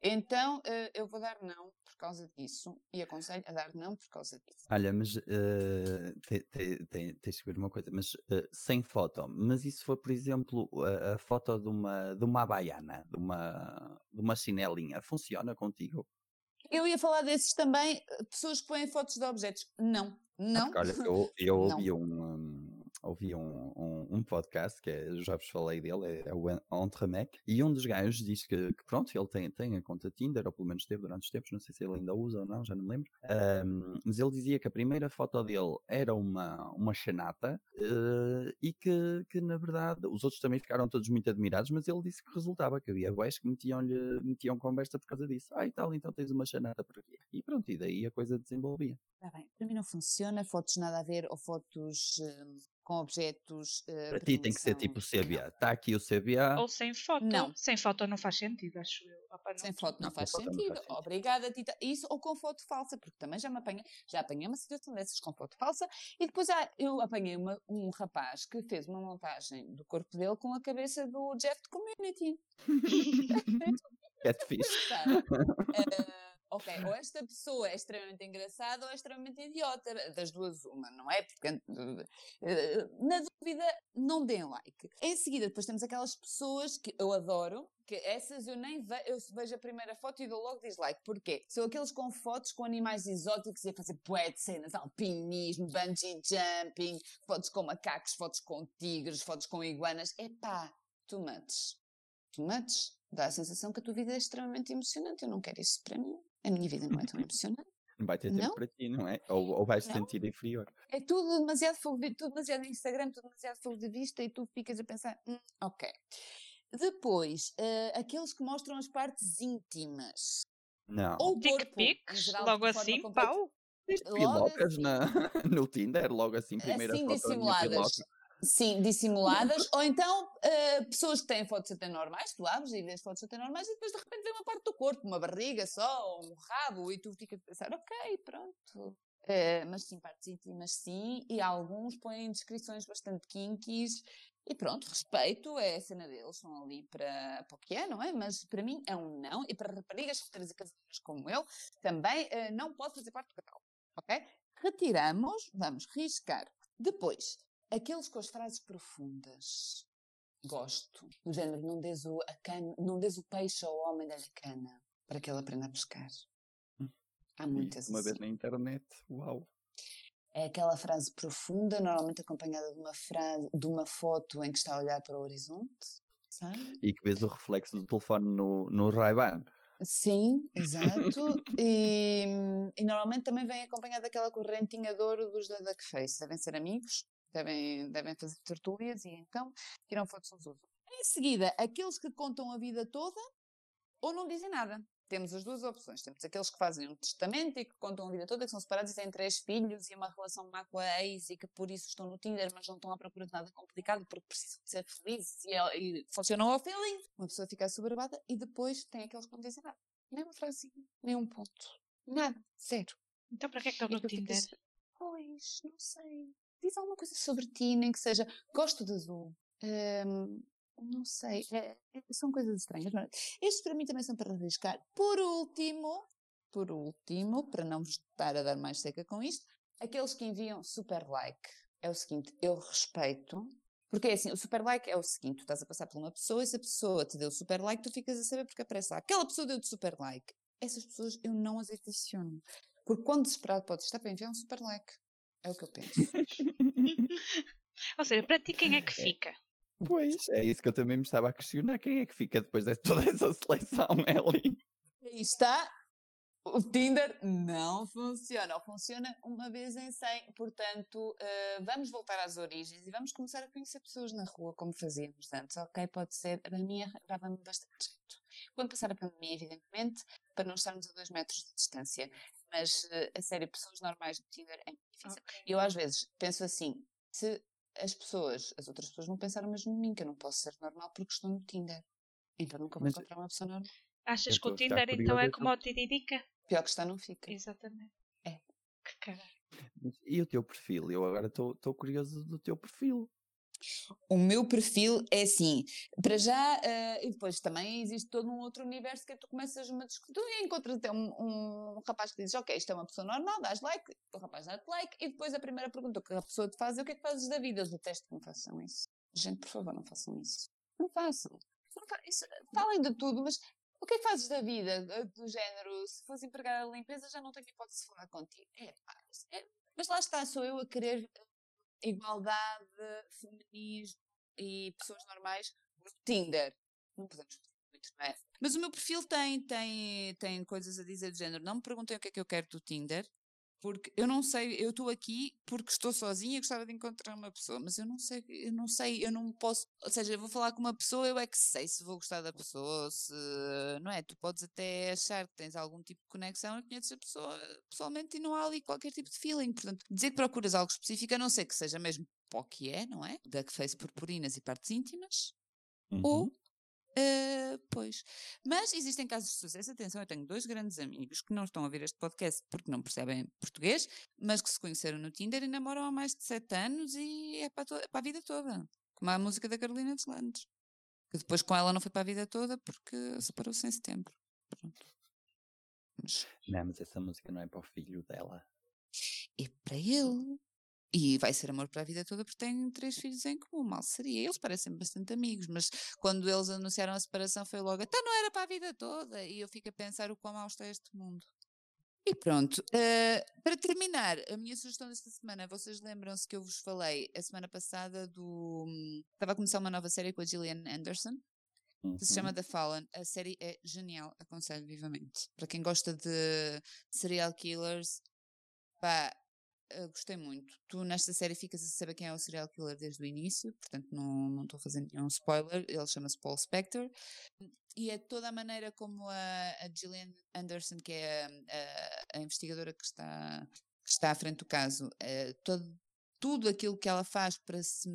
Então, eh, eu vou dar não por causa disso e aconselho a dar não por causa disso. Olha, mas eh, te- te- te- tens que ver uma coisa, mas eh, sem foto. Mas se for, por exemplo, a, a foto de uma, de uma baiana, de uma, de uma chinelinha, funciona contigo? Eu ia falar desses também, pessoas que põem fotos de objetos. Não, não. porque, olha, eu, eu Não. ouvi um, ouvi um, um, um podcast que é, já vos falei dele, é, é o Entremec, e um dos gajos diz que, que pronto, ele tem, tem a conta Tinder, ou pelo menos teve durante os tempos, não sei se ele ainda usa ou não, já não me lembro. Ahm, mas ele dizia que a primeira foto dele era uma, uma chanata eh, e que, que, na verdade, os outros também ficaram todos muito admirados, mas ele disse que resultava, que havia boés que metiam-lhe metiam conversa por causa disso. Ah, e tal, então tens uma chanata por aqui. E pronto, e daí a coisa desenvolvia. Tá bem, para mim não funciona, fotos nada a ver ou fotos hum, com objetos. eh, Para ti tem que ser tipo CBA. Está aqui o CBA. Ou sem foto. Não. Sem foto não faz sentido, acho eu. Opa, não. Sem foto não, Não, faz foto não sentido. faz sentido. Obrigada, Tita. Isso ou com foto falsa, porque também já me apanhei, já apanhei uma situação dessas com foto falsa e depois ah, eu apanhei uma- um rapaz que fez uma montagem do corpo dele com a cabeça do Jeff de Community. Catfish. Sabe? Ok, ou esta pessoa é extremamente engraçada ou é extremamente idiota. Das duas, uma, não é? Porque, eh, na dúvida, não deem like. Em seguida, depois temos aquelas pessoas que eu adoro, que essas eu nem vejo, eu vejo a primeira foto e dou logo dislike. Porquê? São aqueles com fotos com animais exóticos e a fazer de cenas, alpinismo, bungee jumping, fotos com macacos, fotos com tigres, fotos com iguanas. Epá, too much. Too much. Dá a sensação que a tua vida é extremamente emocionante. Eu não quero isso para mim. A minha vida não é tão emocionante. Não vai ter tempo Não? para ti, não é? Ou, ou vais Não. sentir inferior. É tudo demasiado fogo de, tudo demasiado no Instagram, tudo demasiado fogo de vista e tu ficas a pensar, "Hum, ok. Depois, eh, aqueles que mostram as partes íntimas. Não. Ou o Dick pics, logo assim, completa. pau. Logo pilocas assim. na, no Tinder, logo assim, primeira assim foto minha dissimuladas. Sim, dissimuladas. ou então, eh, pessoas que têm fotos até normais, tu abres e vês fotos até normais e depois de repente vem uma parte do corpo, uma barriga só, ou um rabo, e tu ficas a pensar, ok, pronto. Eh, mas sim, partes íntimas sim, e alguns põem descrições bastante kinkies, e pronto, respeito, é a cena deles, estão ali para, para o que é, não é? Mas para mim é um não, e para raparigas solteiras e casadas como eu, também eh, não pode fazer parte do catálogo, ok? Retiramos, vamos riscar. Depois, aqueles com as frases profundas. Gosto. Do género, não des o, cana, não des o peixe ao homem da cana para que ele aprenda a pescar. Hum. Há muitas Uma assim. vez na internet, uau. É aquela frase profunda, normalmente acompanhada de uma frase, de uma foto em que está a olhar para o horizonte, sabe? E que vês o reflexo do telefone no, no Ray-Ban. Sim, exato. e, e normalmente também vem acompanhada daquela correntinha de ouro dos da Duckface. Devem ser amigos, devem, devem fazer tertúlias e então tiram fotos uns dos outros. Em seguida, aqueles que contam a vida toda ou não dizem nada. Temos as duas opções. Temos aqueles que fazem um testamento e que contam a vida toda, que são separados e têm três filhos e uma relação má com a ex e que por isso estão no Tinder, mas não estão à procura de nada complicado porque precisam de ser felizes e, e funcionam ao feeling. Uma pessoa fica assoberbada e depois tem aqueles que não dizem nada. Nem uma frasinha, nem um ponto. Nada. Zero. Então para que é que estou E no Tinder? Pois, não sei. Diz alguma coisa sobre ti, nem que seja. Gosto de azul. Hum, não sei. É- é- são coisas estranhas. Mas estes para mim também são para arriscar. Por último, por último, para não vos estar a dar mais seca com isto, aqueles que enviam super like. É o seguinte, eu respeito. Porque é assim, o super like é o seguinte, tu estás a passar por uma pessoa e se a pessoa te deu super like, tu ficas a saber porque aparece lá. Aquela pessoa deu-te super like. Essas pessoas eu não as adiciono. Porque quando desesperado pode estar para enviar um super like. É o que eu penso. Ou seja, para ti quem é que fica? Pois, é isso que eu também me estava a questionar. Quem é que fica depois de toda essa seleção, Ellie? Aí está. O Tinder não funciona, ou funciona uma vez em 100. Portanto, eh, vamos voltar às origens e vamos começar a conhecer pessoas na rua como fazíamos antes, ok? Pode ser, a pandemia dava-me bastante jeito. Quando passar a pandemia, evidentemente, para não estarmos a dois metros de distância. Mas, eh, a sério, pessoas normais no Tinder é muito difícil. Ok. Eu às vezes penso assim, se as pessoas, as outras pessoas não pensaram mesmo em mim, que eu não posso ser normal porque estou no Tinder. Então nunca vou Mas- encontrar uma pessoa normal. Achas que o ficar Tinder então é como o Tiririca? Pior que está, não fica. Exatamente. É. Que caralho. E o teu perfil? Eu agora estou curioso do teu perfil. O meu perfil é assim, para já, eh, e depois também existe todo um outro universo que é tu começas uma discussão, tu encontras até um, um rapaz que diz, ok, isto é uma pessoa normal, dás like, o rapaz dá-te like, e depois a primeira pergunta que a pessoa te faz é o que é que fazes da vida? Eu detesto que me façam isso. Gente, por favor, não façam isso. Não façam. Não fa isso, falem de tudo, mas o que é que fazes da vida? Eh, Do género, se fosse empregada de limpeza já não tenho hipótese de falar contigo. É, pá, é, mas lá está, sou eu a querer igualdade, feminismo e pessoas normais no Tinder. Não podemos muito, não é? Mas o meu perfil tem, tem, tem coisas a dizer do género. Não me perguntem o que é que eu quero do Tinder, porque eu não sei, eu estou aqui porque estou sozinha gostava de encontrar uma pessoa, mas eu não sei, eu não sei, eu não posso, ou seja, eu vou falar com uma pessoa, eu é que sei se vou gostar da pessoa, se, não é? Tu podes até achar que tens algum tipo de conexão e conheces a pessoa pessoalmente e não há ali qualquer tipo de feeling, portanto, dizer que procuras algo específico, a não ser que seja mesmo para o que é, não é? Duckface purpurinas e partes íntimas, Uhum. ou Uh, pois. Mas existem casos de sucesso. Atenção, eu tenho dois grandes amigos que não estão a ouvir este podcast porque não percebem português, mas que se conheceram no Tinder e namoram há mais de sete anos e é para, to- é para a vida toda. Como a música da Carolina de Landes. Que depois com ela não foi para a vida toda porque separou-se em setembro. Pronto. Mas Não, mas essa música não é para o filho dela. é para ele. E vai ser amor para a vida toda porque têm três filhos em comum. Mal seria. Eles parecem bastante amigos, mas quando eles anunciaram a separação foi logo, então não era para a vida toda. E eu fico a pensar o quão mau está este mundo. E pronto. eh, para terminar, a minha sugestão desta semana, vocês lembram-se que eu vos falei a semana passada do. Estava a começar uma nova série com a Gillian Anderson que se chama Uhum. The Fallen. A série é genial, aconselho vivamente. Para quem gosta de serial killers, pá, eh, gostei muito. Tu nesta série ficas a saber quem é o serial killer desde o início, portanto não não estou fazer nenhum spoiler. Ele chama-se Paul Spector. E é toda a maneira como a, a Gillian Anderson, que é a, a- a investigadora que está, que está à frente do caso, eh, todo, tudo aquilo que ela faz para se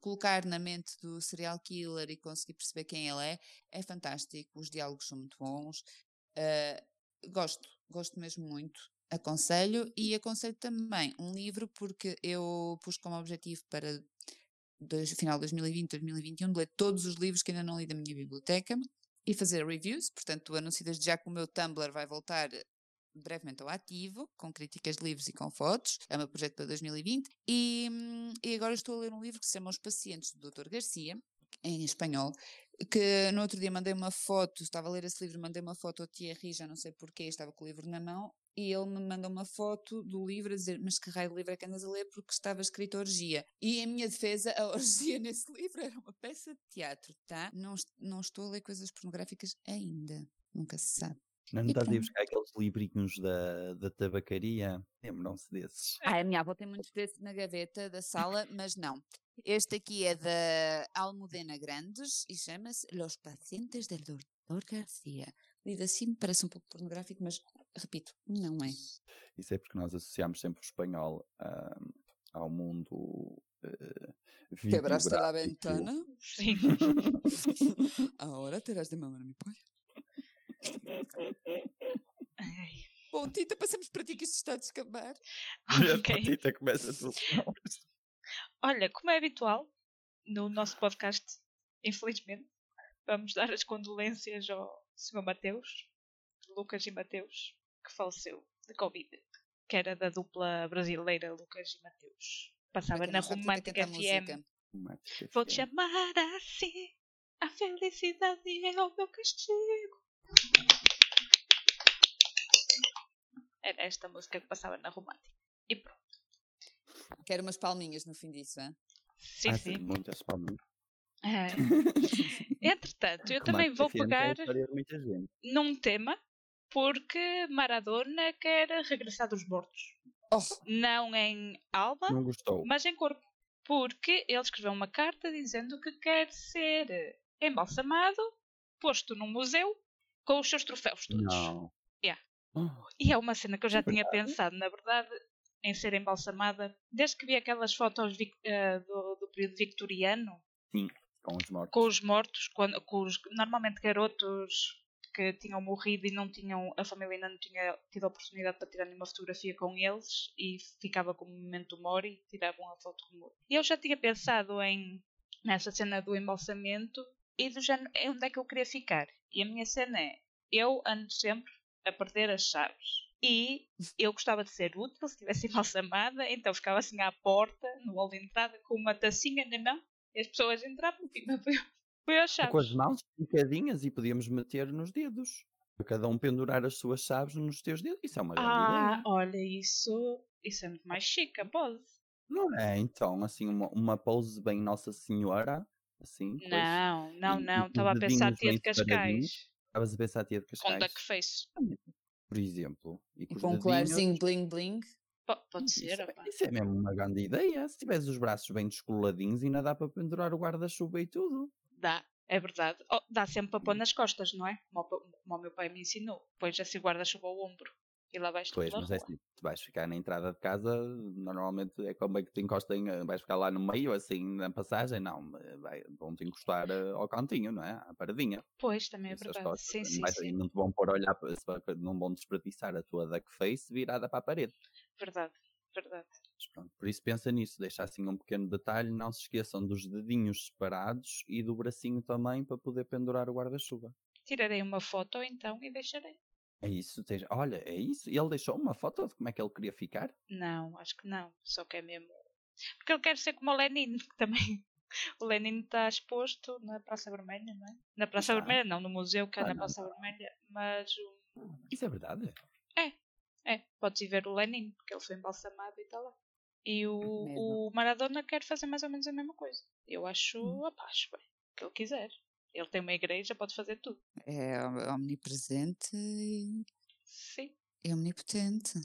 colocar na mente do serial killer e conseguir perceber quem ele é, é fantástico. Os diálogos são muito bons. Uh, gosto, gosto mesmo muito. Aconselho e aconselho também um livro porque eu pus como objetivo para dois, final de 2020, 2021 de ler todos os livros que ainda não li da minha biblioteca e fazer reviews. Portanto, anuncio desde já que o meu Tumblr vai voltar brevemente ao ativo, com críticas de livros e com fotos. É o meu projeto para 2020. E, hum, e agora estou a ler um livro que se chama Os Pacientes, do Dr. Garcia, em espanhol, que no outro dia mandei uma foto, estava a ler esse livro, mandei uma foto ao Thierry, já não sei porquê, estava com o livro na mão, e ele me mandou uma foto do livro a dizer, mas que raio de livro é que andas a ler? Porque estava escrito orgia. E em minha defesa, a orgia nesse livro era uma peça de teatro, tá? Não, não estou a ler coisas pornográficas ainda. Nunca se sabe. Não E estás a ir buscar aqueles livrinhos da, da tabacaria? Lembram-se desses? Ah, a minha avó tem muitos desses na gaveta da sala, mas não. Este aqui é da Almudena Grandes e chama-se Los Pacientes del Dr. Garcia. Lido assim parece um pouco pornográfico, mas repito, não é. Isso é porque nós associamos sempre o espanhol ao mundo. Uh, Quebraste a ventana? Sim. Agora terás de mamar mi polla. Ai, Bom, Tita, passamos para ti que isto está a descambar. Olha, ok. Tita começa a tudo. Olha, como é habitual no nosso podcast, infelizmente, vamos dar as condolências ao Sr. Mateus, Lucas e Mateus, que faleceu de Covid, que era da dupla brasileira Lucas e Mateus. Passava na Romântica FM. Vou te chamar assim, a felicidade é o meu castigo. Era esta música que passava na Romântica. E pronto. Quero umas palminhas no fim disso, hein? Sim, Ah, sim. Muitas palmas. É. Entretanto, eu também vou pegar muita gente. num tema porque Maradona quer regressar dos mortos. Oh, Não em alma, Não mas em corpo. Porque ele escreveu uma carta dizendo que quer ser embalsamado, posto num museu, com os seus troféus todos. Não. Yeah. Oh, E é uma cena que eu já É tinha pensado, na verdade, em ser embalsamada, desde que vi aquelas fotos vic- eh, do, do período victoriano, com os mortos. com os mortos, quando, com os normalmente garotos que tinham morrido e não tinham, a família ainda não tinha tido a oportunidade para tirar nenhuma fotografia com eles e ficava como momento mori e tiravam a foto como. E eu já tinha pensado em nessa cena do embalsamento e do género, é onde é que eu queria ficar. E a minha cena é, eu ando sempre a perder as chaves. E eu gostava de ser útil se estivesse embalsamada, então ficava assim à porta, no hall de entrada, com uma tacinha na mão, e as pessoas entravam e me foi as Com as chaves. mãos picadinhas e podíamos meter nos dedos. Para cada um pendurar as suas chaves nos teus dedos. Isso é uma grande Ah, ideia. olha, isso, isso é muito mais chique, pode. Não é, então, assim, uma, uma pose bem Nossa Senhora, assim, pois. Não, não, E- e não. com Estava a pensar dedinhos tia de Cascais. Estavas a pensar a tia de Com Cascais, duckface. por exemplo. E, E os com um colarzinho bling bling. Po- Pode Isso ser, é, opá. isso é mesmo uma grande ideia. Se tiveres os braços bem descoladinhos, ainda dá para pendurar o guarda-chuva e tudo. Dá, é verdade. Oh, dá sempre para pôr nas costas, não é? Como como o meu pai me ensinou. Pões assim guarda-chuva ao ombro. E lá vais Pois, mas é assim, tu vais ficar na entrada de casa, normalmente é como é que te encostem, vais ficar lá no meio, assim, na passagem, não, vão-te encostar eh, ao cantinho, não é? À paradinha. Pois, também é verdade. costas, Sim, sim, vais- sim. Não te vão pôr a olhar, não vão desperdiçar a tua duck face virada para a parede. Verdade, verdade. Pronto, por isso pensa nisso, deixa assim um pequeno detalhe, não se esqueçam dos dedinhos separados e do bracinho também para poder pendurar o guarda-chuva. Tirarei uma foto então e deixarei. É isso, tens- olha, é isso. E ele deixou uma foto de como é que ele queria ficar? Não, acho que não. Só que é mesmo. Porque ele quer ser como o Lenin, que também. O Lenin está exposto na Praça Vermelha, não é? Na Praça Está. Vermelha, não, no museu que é Ah, na não, Praça Vermelha. Mas o- Isso é verdade? é, podes ir ver o Lenin, porque ele foi embalsamado e está lá. E o, o Maradona quer fazer mais ou menos a mesma coisa. Eu acho, Hum. acho bem. O que ele quiser. Ele tem uma igreja, pode fazer tudo. É om- omnipresente e Sim. é omnipotente.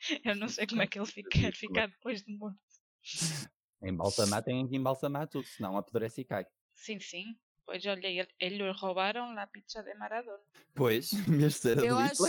Eu não sei como é que ele fica- quer ficar depois de morto. Embalsamar tem que embalsamar tudo, senão apodrece e cai. Sim, sim. Pois olha, ele, ele roubaram a pizza de Maradona. Pois, em vez de ser a Eu acho-.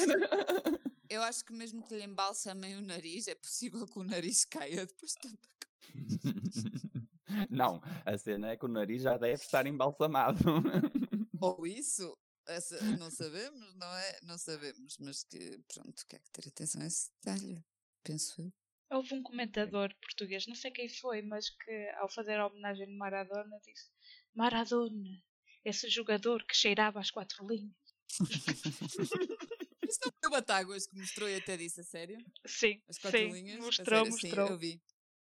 Eu acho que mesmo que lhe embalsamem o nariz, é possível que o nariz caia depois de tanta Não, a cena é que o nariz já deve estar embalsamado. Ou isso, essa- não sabemos, não é? Não sabemos, mas que pronto, que é que ter atenção a esse detalhe, penso eu. Houve um comentador português, não sei quem foi, mas que ao fazer a homenagem de Maradona disse Maradona, esse jogador que cheirava às quatro linhas. Isso não foi o Batáguas que mostrou e até disse a sério? Sim, As quatro sim, linhas? Mostrou, sério? Sim, mostrou, eu vi,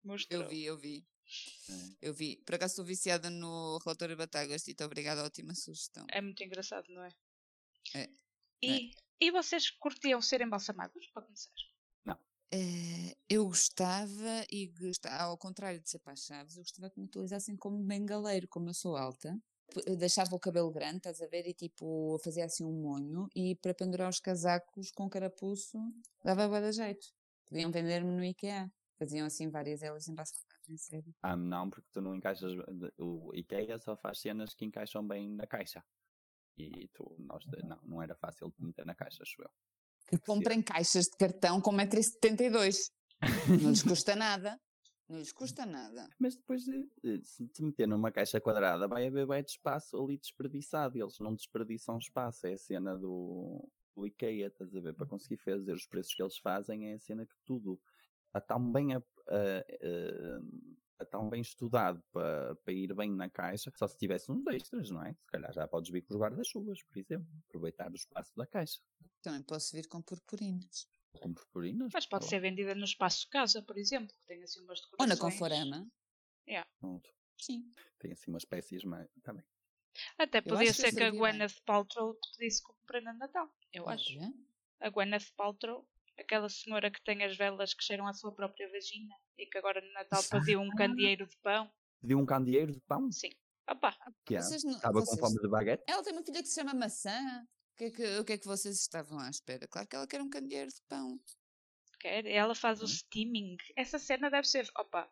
mostrou. eu vi, eu vi. É. Eu vi. Por acaso estou viciada no relatório Batáguas, Tito, obrigada, ótima sugestão. É muito engraçado, não é? É, E, e vocês curtiam ser embalsamados, para começar? Eh, eu gostava e gostava, ao contrário de ser para as chaves, eu gostava que me utilizassem como bengaleiro, como eu sou alta. Eu Deixava o cabelo grande, estás a ver? E tipo, fazia assim um monho e para pendurar os casacos com carapuço dava bué de jeito. Podiam vender-me no IKEA. Faziam assim várias elas em sério. Ah, não, porque tu não encaixas. O IKEA só faz cenas que encaixam bem na caixa. E tu, nós, não, não era fácil de meter na caixa, acho eu. Que comprem caixas de cartão com 1,72m. Não lhes custa nada. Não lhes custa nada. Mas depois, de, de- se te meter numa caixa quadrada, vai haver bem de espaço ali desperdiçado. Eles não desperdiçam espaço. É a cena do, do IKEA, estás a ver? Para conseguir fazer os preços que eles fazem, é a cena que tudo está tão bem, a- a- a- está tão bem estudado para, para ir bem na caixa. Só se tivesse uns extras, não é? Se calhar já podes vir com os guarda-chuvas, por exemplo. Aproveitar o espaço da caixa. Também posso vir com purpurinas. Com purpurinas. Mas pode ser vendida no espaço casa, por exemplo, que tem assim umas Ou na decorações. Conforama. Pronto. Sim. Tem assim umas espécies, mas também. Até podia acho que ser que a. Gwyneth Paltrow te pedisse como prenda de Natal. Eu acho. A Gwyneth Paltrow, aquela senhora que tem as velas que cheiram à sua própria vagina e que agora no Natal pediu um candeeiro de pão. Pediu um candeeiro de pão, Sim. Opa, que é, Vocês não- estava com vocês- fome de baguete. Ela tem uma filha que se chama Maçã. O que, é que, o que é que vocês estavam à espera? Claro que ela quer um candeeiro de pão. quer? Ela faz o Uhum. steaming. Essa cena deve ser. Opa,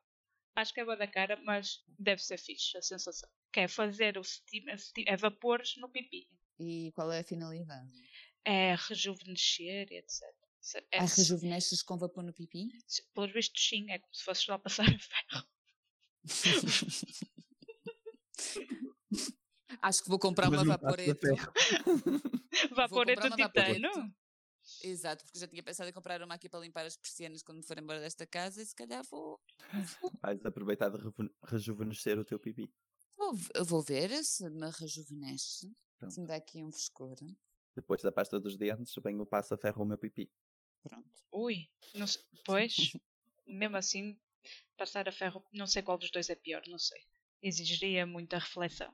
acho que é boa da cara, mas deve ser fixe a sensação. Que é fazer o steam, a vapores no pipi. E qual é a finalidade? É rejuvenescer e etc. É, Ah, rejuvenesces com vapor no pipi? pelos vistos, sim, é como se fosse lá passar a ferro. Acho que vou comprar Mas uma vaporeta. ferro. Vaporeto comprar de uma titânio? vaporeta. Exato, porque já tinha pensado em comprar uma aqui para limpar as persianas quando me for embora desta casa e se calhar vou, Vais aproveitar de reju- rejuvenescer o teu pipi. vou, vou ver se me rejuvenesce. Pronto. Se me dá aqui um frescor. Depois da pasta dos dentes, vem o passa-ferro ao meu pipi. Pronto. Ui, não sei. Pois, mesmo assim, passar a ferro, não sei qual dos dois é pior, não sei. Exigiria muita reflexão.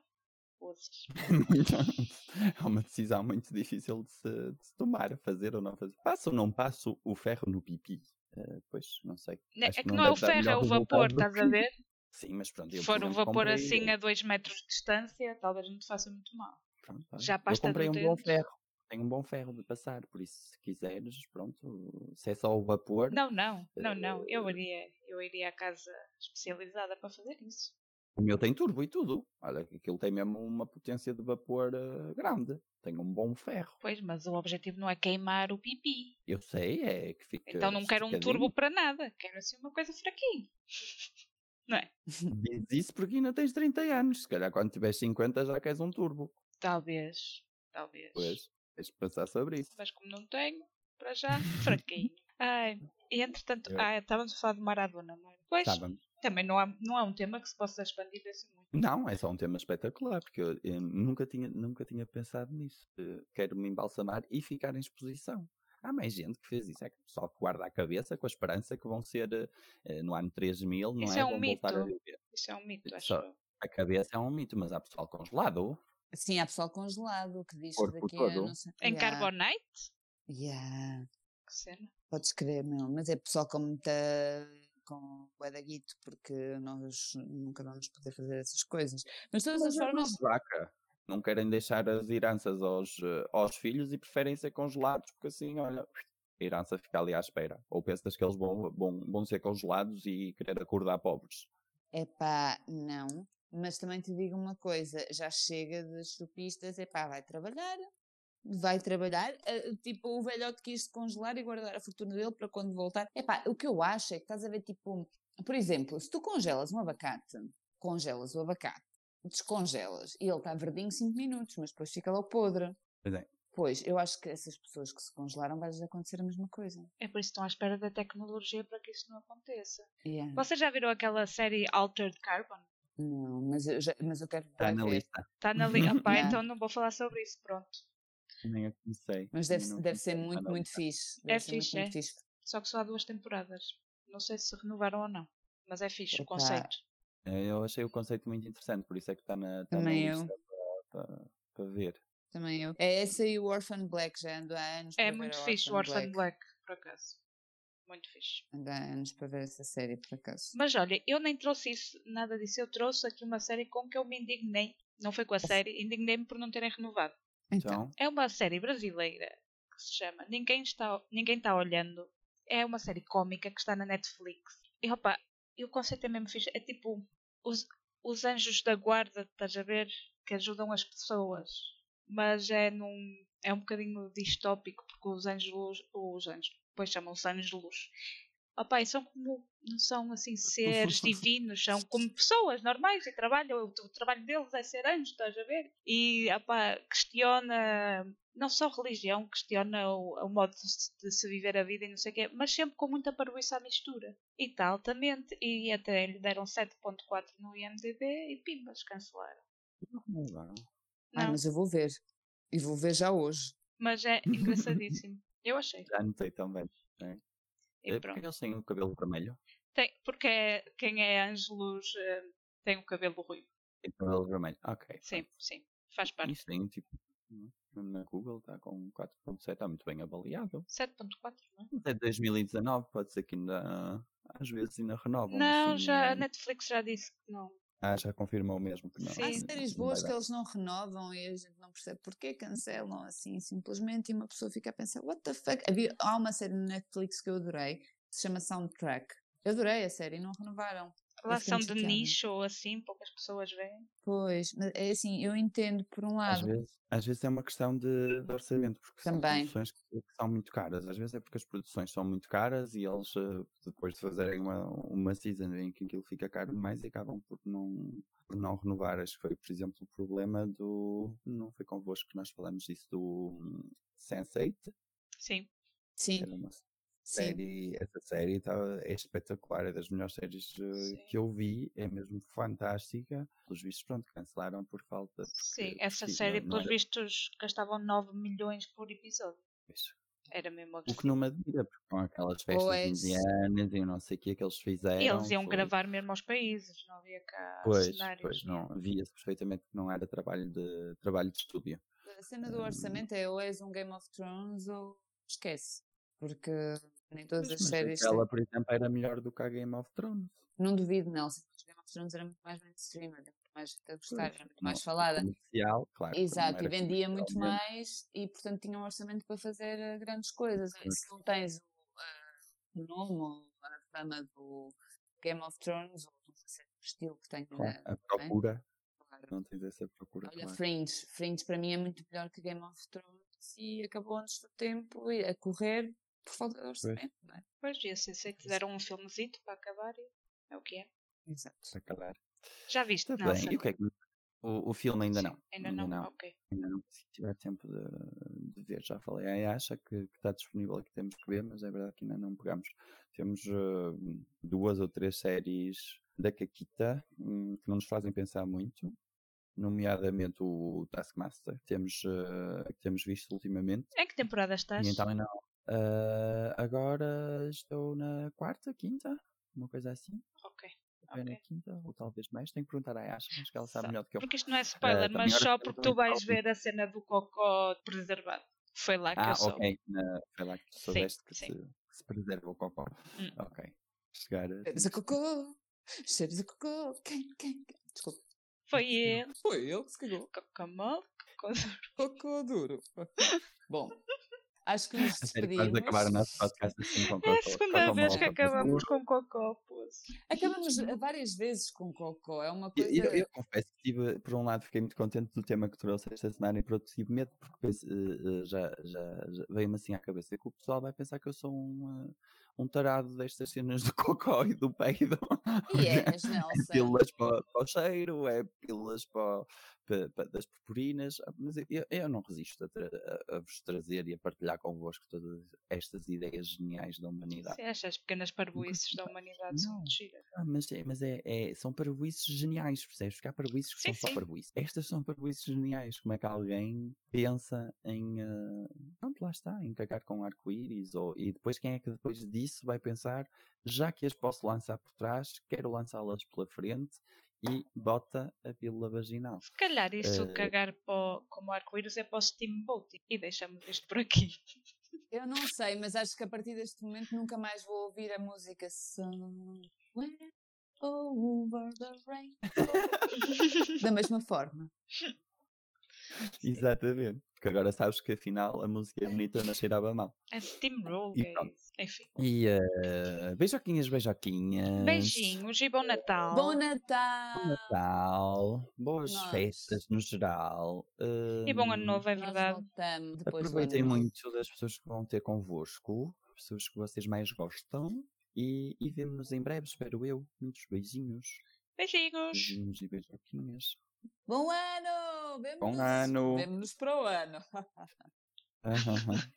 Poças. é uma decisão muito difícil de se, de se tomar, fazer ou não fazer. Passo ou não passo o ferro no pipi? Eh, pois, não sei. Ne- Acho É que não não é o ferro, é o vapor, estás a ver? Sim, mas pronto. Se eu, for exemplo, vapor comprei- assim a 2 metros de distância, talvez não te faça muito mal. pronto, já eu pasta comprei do um bom ferro. Tenho um bom ferro de passar, por isso, se quiseres, pronto, se é só o vapor. Não, não, não, não. Eu Eh, iria, eu iria à casa especializada para fazer isso. O meu tem turbo e tudo. Olha, aquilo tem mesmo uma potência de vapor eh, grande. Tem um bom ferro. Pois, mas o objetivo não é queimar o pipi. Eu sei, é que fica. Então não quero um turbo para nada. Quero assim uma coisa fraquinha. Não é? Diz isso porque ainda tens 30 anos. Se calhar quando tiveres 50 já queres um turbo. Talvez. Talvez. Pois, tens de pensar sobre isso. Mas como não tenho, para já, fraquinho. Ai, e entretanto, Eu- ah, estávamos a falar de Maradona, não é? Pois, Estávamos. Também não, há, não é um tema que se possa expandir assim muito. Não, é só um tema espetacular, porque eu, eu nunca, tinha, nunca tinha pensado nisso. Eh, Quero me embalsamar e ficar em exposição. Há mais gente que fez isso. É que o pessoal que guarda a cabeça com a esperança que vão ser eh, no ano 3000, não Isso é? é um vão voltar a mito. viver. Isso é um mito, acho Só- eu. A cabeça é um mito, mas há pessoal congelado. Sim, há pessoal congelado que diz que daqui a não sei. Em Yeah, Carbonite? yeah, Que cena. podes crer, meu. Mas é pessoal com muita. Com bué da guito, porque nós nunca vamos poder fazer essas coisas. Mas de todas as é formas. vaca. Não querem deixar as heranças aos, eh, aos filhos e preferem ser congelados, porque assim, olha, a herança fica ali à espera. Ou pensas que eles vão, vão, vão ser congelados e querer acordar pobres? Epá, não. Mas também te digo uma coisa, já chega de chupistas, epá, vai trabalhar, vai trabalhar, eh, tipo, o velhote quis congelar e guardar a fortuna dele para quando voltar. Epá, o que eu acho é que estás a ver, tipo, por exemplo, se tu congelas um abacate, congelas o abacate, descongelas, e ele está verdinho 5 minutos, mas depois fica lá podre. Pois é. Pois, eu acho que essas pessoas que se congelaram vai acontecer a mesma coisa. É por isso que estão à espera da tecnologia para que isso não aconteça. Yeah. Vocês já viram aquela série Altered Carbon? Não, mas eu, já- mas eu quero Está na ver. lista. Está na linha. Pá, Yeah. então não vou falar sobre isso, pronto. Nem a comecei. Mas deve, não deve ser muito, muito fixe. É Deve ser fixe, muito, é. muito fixe. Só que só há duas temporadas. Não sei se renovaram ou não. Mas é fixe o conceito. Eh, Eu achei o conceito muito interessante, por isso é que está na, está na eu. para, para, para ver. Também eu. É essa e o Orphan Black, já ando há anos É para ver muito fixe o Orphan Orphan Black, por acaso. Muito fixe. Ando há anos para ver essa série, por acaso. Mas olha, eu nem trouxe isso, nada disso. Eu trouxe aqui uma série com que eu me indignei. Não foi com a série, indignei-me por não terem renovado. Então, Então, É uma série brasileira que se chama Ninguém Está, Ninguém está Olhando. É uma série cómica que está na Netflix. E opa, e o conceito é mesmo fixe. É tipo os, os anjos da guarda, estás a ver? Que ajudam as pessoas. Mas é num. É um bocadinho distópico porque os anjos. Os anjos. Depois chamam-se anjos de luz. Opa, e são como. Não são assim seres divinos, são como pessoas normais e trabalham. O, o trabalho deles é ser anjos, estás a ver? E opa, questiona não só religião, questiona o, o modo de, se- de se viver a vida e não sei o quê, mas sempre com muita parvoíça à mistura. E está altamente, e até lhe deram 7.4 no IMDB e pimbas, cancelaram. não ah, mas eu vou ver. E vou ver já hoje. mas é engraçadíssimo. Eu achei. já anotei também. E É porque pronto. eles têm o cabelo vermelho. Tem, porque é- quem é Ângelos eh, tem o cabelo ruivo. Tem cabelo vermelho. Ok. Sim, sim. Faz parte. Isso tem tipo. Na Google está com 4.7, está muito bem avaliado. 7.4, não é? Mas é 2019, pode ser que ainda. Às vezes ainda renovam. Não, assim, já, a eh, Netflix já disse que não. Ah, já confirmou mesmo que não. Sim. Há Sim, séries boas que eles não renovam e não percebe porquê cancelam assim simplesmente e uma pessoa fica a pensar, what the fuck? Havia, há uma série no Netflix que eu adorei, que se chama Soundtrack. Eu adorei a série não renovaram. São muito de chateada. nicho ou assim, poucas pessoas veem. Pois, mas é assim, eu entendo por um Às lado. vezes, às vezes é uma questão de, de orçamento, porque Também. são produções que, que são muito caras. Às vezes é porque as produções são muito caras e eles, eh, depois de fazerem uma, uma season em que aquilo fica caro demais, acabam por não, por não renovar. Acho que foi, por exemplo, o problema do. Não foi convosco que nós falamos disso do hum, Sense8, Sim. Sim, era uma sim. Série, essa série tá, é espetacular, é das melhores séries eh, Sim. que eu vi, é mesmo fantástica. Pelos vistos, pronto, cancelaram por falta. Sim, essa série, não pelos era vistos, gastavam 9 milhões por episódio. isso. Era mesmo O que não me admira, porque com aquelas festas Pois. indianas e não sei o que que eles fizeram. Eles iam foi- gravar mesmo aos países, não havia cá Pois, cenários. pois, não, via-se perfeitamente que não era trabalho de, trabalho de estúdio. A cena do Hum. orçamento é ou és um Game of Thrones ou esquece. Porque Nem todas Mas as séries. têm. ela, por exemplo, era melhor do que a Game of Thrones. Não duvido, não. Os Game of Thrones era muito mais mainstream, era muito mais a gostar, era muito mais não, falada. Comercial, claro. Exato, e vendia muito mais e, portanto, tinha um orçamento para fazer eh, grandes coisas. Se não tens o, eh, o nome ou a fama do Game of Thrones, ou não sei, o estilo que tem Claro, na- a procura, claro. não tens essa procura, Olha, claro. Fringe. Fringe para mim é muito melhor que Game of Thrones e acabou antes do tempo a correr por falta de orçamento, não é? Pois, e assim, se fizeram um filmezito para acabar, e é o que é. Exato. Para acabar. Já viste, Está Nelson? bem, e o que é que... O, o filme ainda Sim, não. Ainda não? Ok. Ainda não, se tiver tempo de, de ver, já falei Acha que, que está disponível e que temos que ver, mas é verdade que ainda não pegamos. Temos eh, duas ou três séries da Caquita hum, que não nos fazem pensar muito, nomeadamente o Taskmaster, que temos, eh, que temos visto ultimamente. Em que temporada estás? E então não. Eh, agora estou na quarta, quinta, uma coisa assim. Ok. Ou na Ok. quinta, ou talvez mais. Tenho que perguntar à Acha, acho que ela sabe melhor do que eu. Porque isto não é spoiler, também mas só porque tu vais ver a cena do cocó preservado. Foi lá que Ah, eu soube. ok. Na, foi lá que tu soubeste que, se, que se preserva o cocó. Hum. Ok. Chegar a... Cheiros a cocô, cheiros a cocó, quem, quem, quem? Desculpa. Foi ele. Foi ele que se cagou. Cocamol. Cocô duro. Bom, acho que nos despedimos. vamos acabar o nosso podcast assim com É cocó. a segunda vez que acabamos com cocó, poço. Acabamos várias vezes com cocô. É uma Eu, coisa. eu, eu confesso que tive, por um lado fiquei muito contente do tema que trouxe esta semana e por outro tive medo porque eh, eh, já, já, já veio-me assim à cabeça que o pessoal vai pensar que eu sou um, eh, um tarado destas cenas do cocó e do peido. E és, Nelson. pílulas para, para o cheiro, é pílulas para, para- para- das purpurinas, ah, mas eu, eu- não resisto a, a- a vos trazer e a partilhar convosco todas estas ideias geniais da humanidade. Se achas pequenas parvoices da humanidade são Não. muito giras. Ah, mas é, mas é, é- são parvoices geniais, percebes? Porque há parvoices que Sim, são só sim. parvoices. Estas são parvoices geniais. Como é que alguém pensa em. ah, pronto, lá está, em cagar com arco-íris? ou- E depois quem é que depois disso vai pensar, já que as posso lançar por trás, quero lançá-las pela frente e bota a pílula vaginal. Se calhar isso Eh, cagar para, como arco-íris é para o steamboating. E deixamos isto por aqui. Eu não sei, mas acho que a partir deste momento nunca mais vou ouvir a música Somewhere Over the Rain. da mesma forma. Exatamente. Porque agora sabes que afinal a música é bonita, mas cheirava mal. É steamroll, E guys. pronto. Enfim. E uh, beijoquinhas, beijoquinhas. Beijinhos e bom Natal. Bom Natal! Bom Natal, boas Nós. festas no geral. E bom ano hum, novo, é verdade. Aproveitem muito das pessoas que vão ter convosco, pessoas que vocês mais gostam. E, e vemo-nos em breve, espero eu. Muitos beijinhos. Beijinhos. Beijinhos e beijoquinhas. Bom ano! Vemo-nos- Bom ano. Vemo-nos para o ano.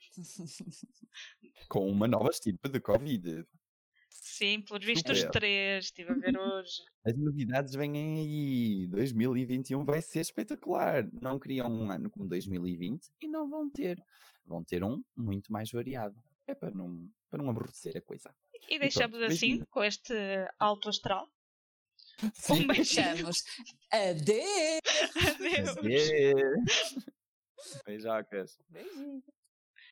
Com uma nova estirpe de Covid. Sim, pelos vistos Super. três. Estive a ver hoje. As novidades vêm aí. 2021 vai ser espetacular. Não queriam um ano como 2020 e não vão ter. Vão ter um muito mais variado. É para não, para não aborrecer a coisa. E deixamos assim, com este alto astral. Sim. Um beijinho. Deixamos. Adeus! Adeus. Adeus. Beijocas. Beijinho.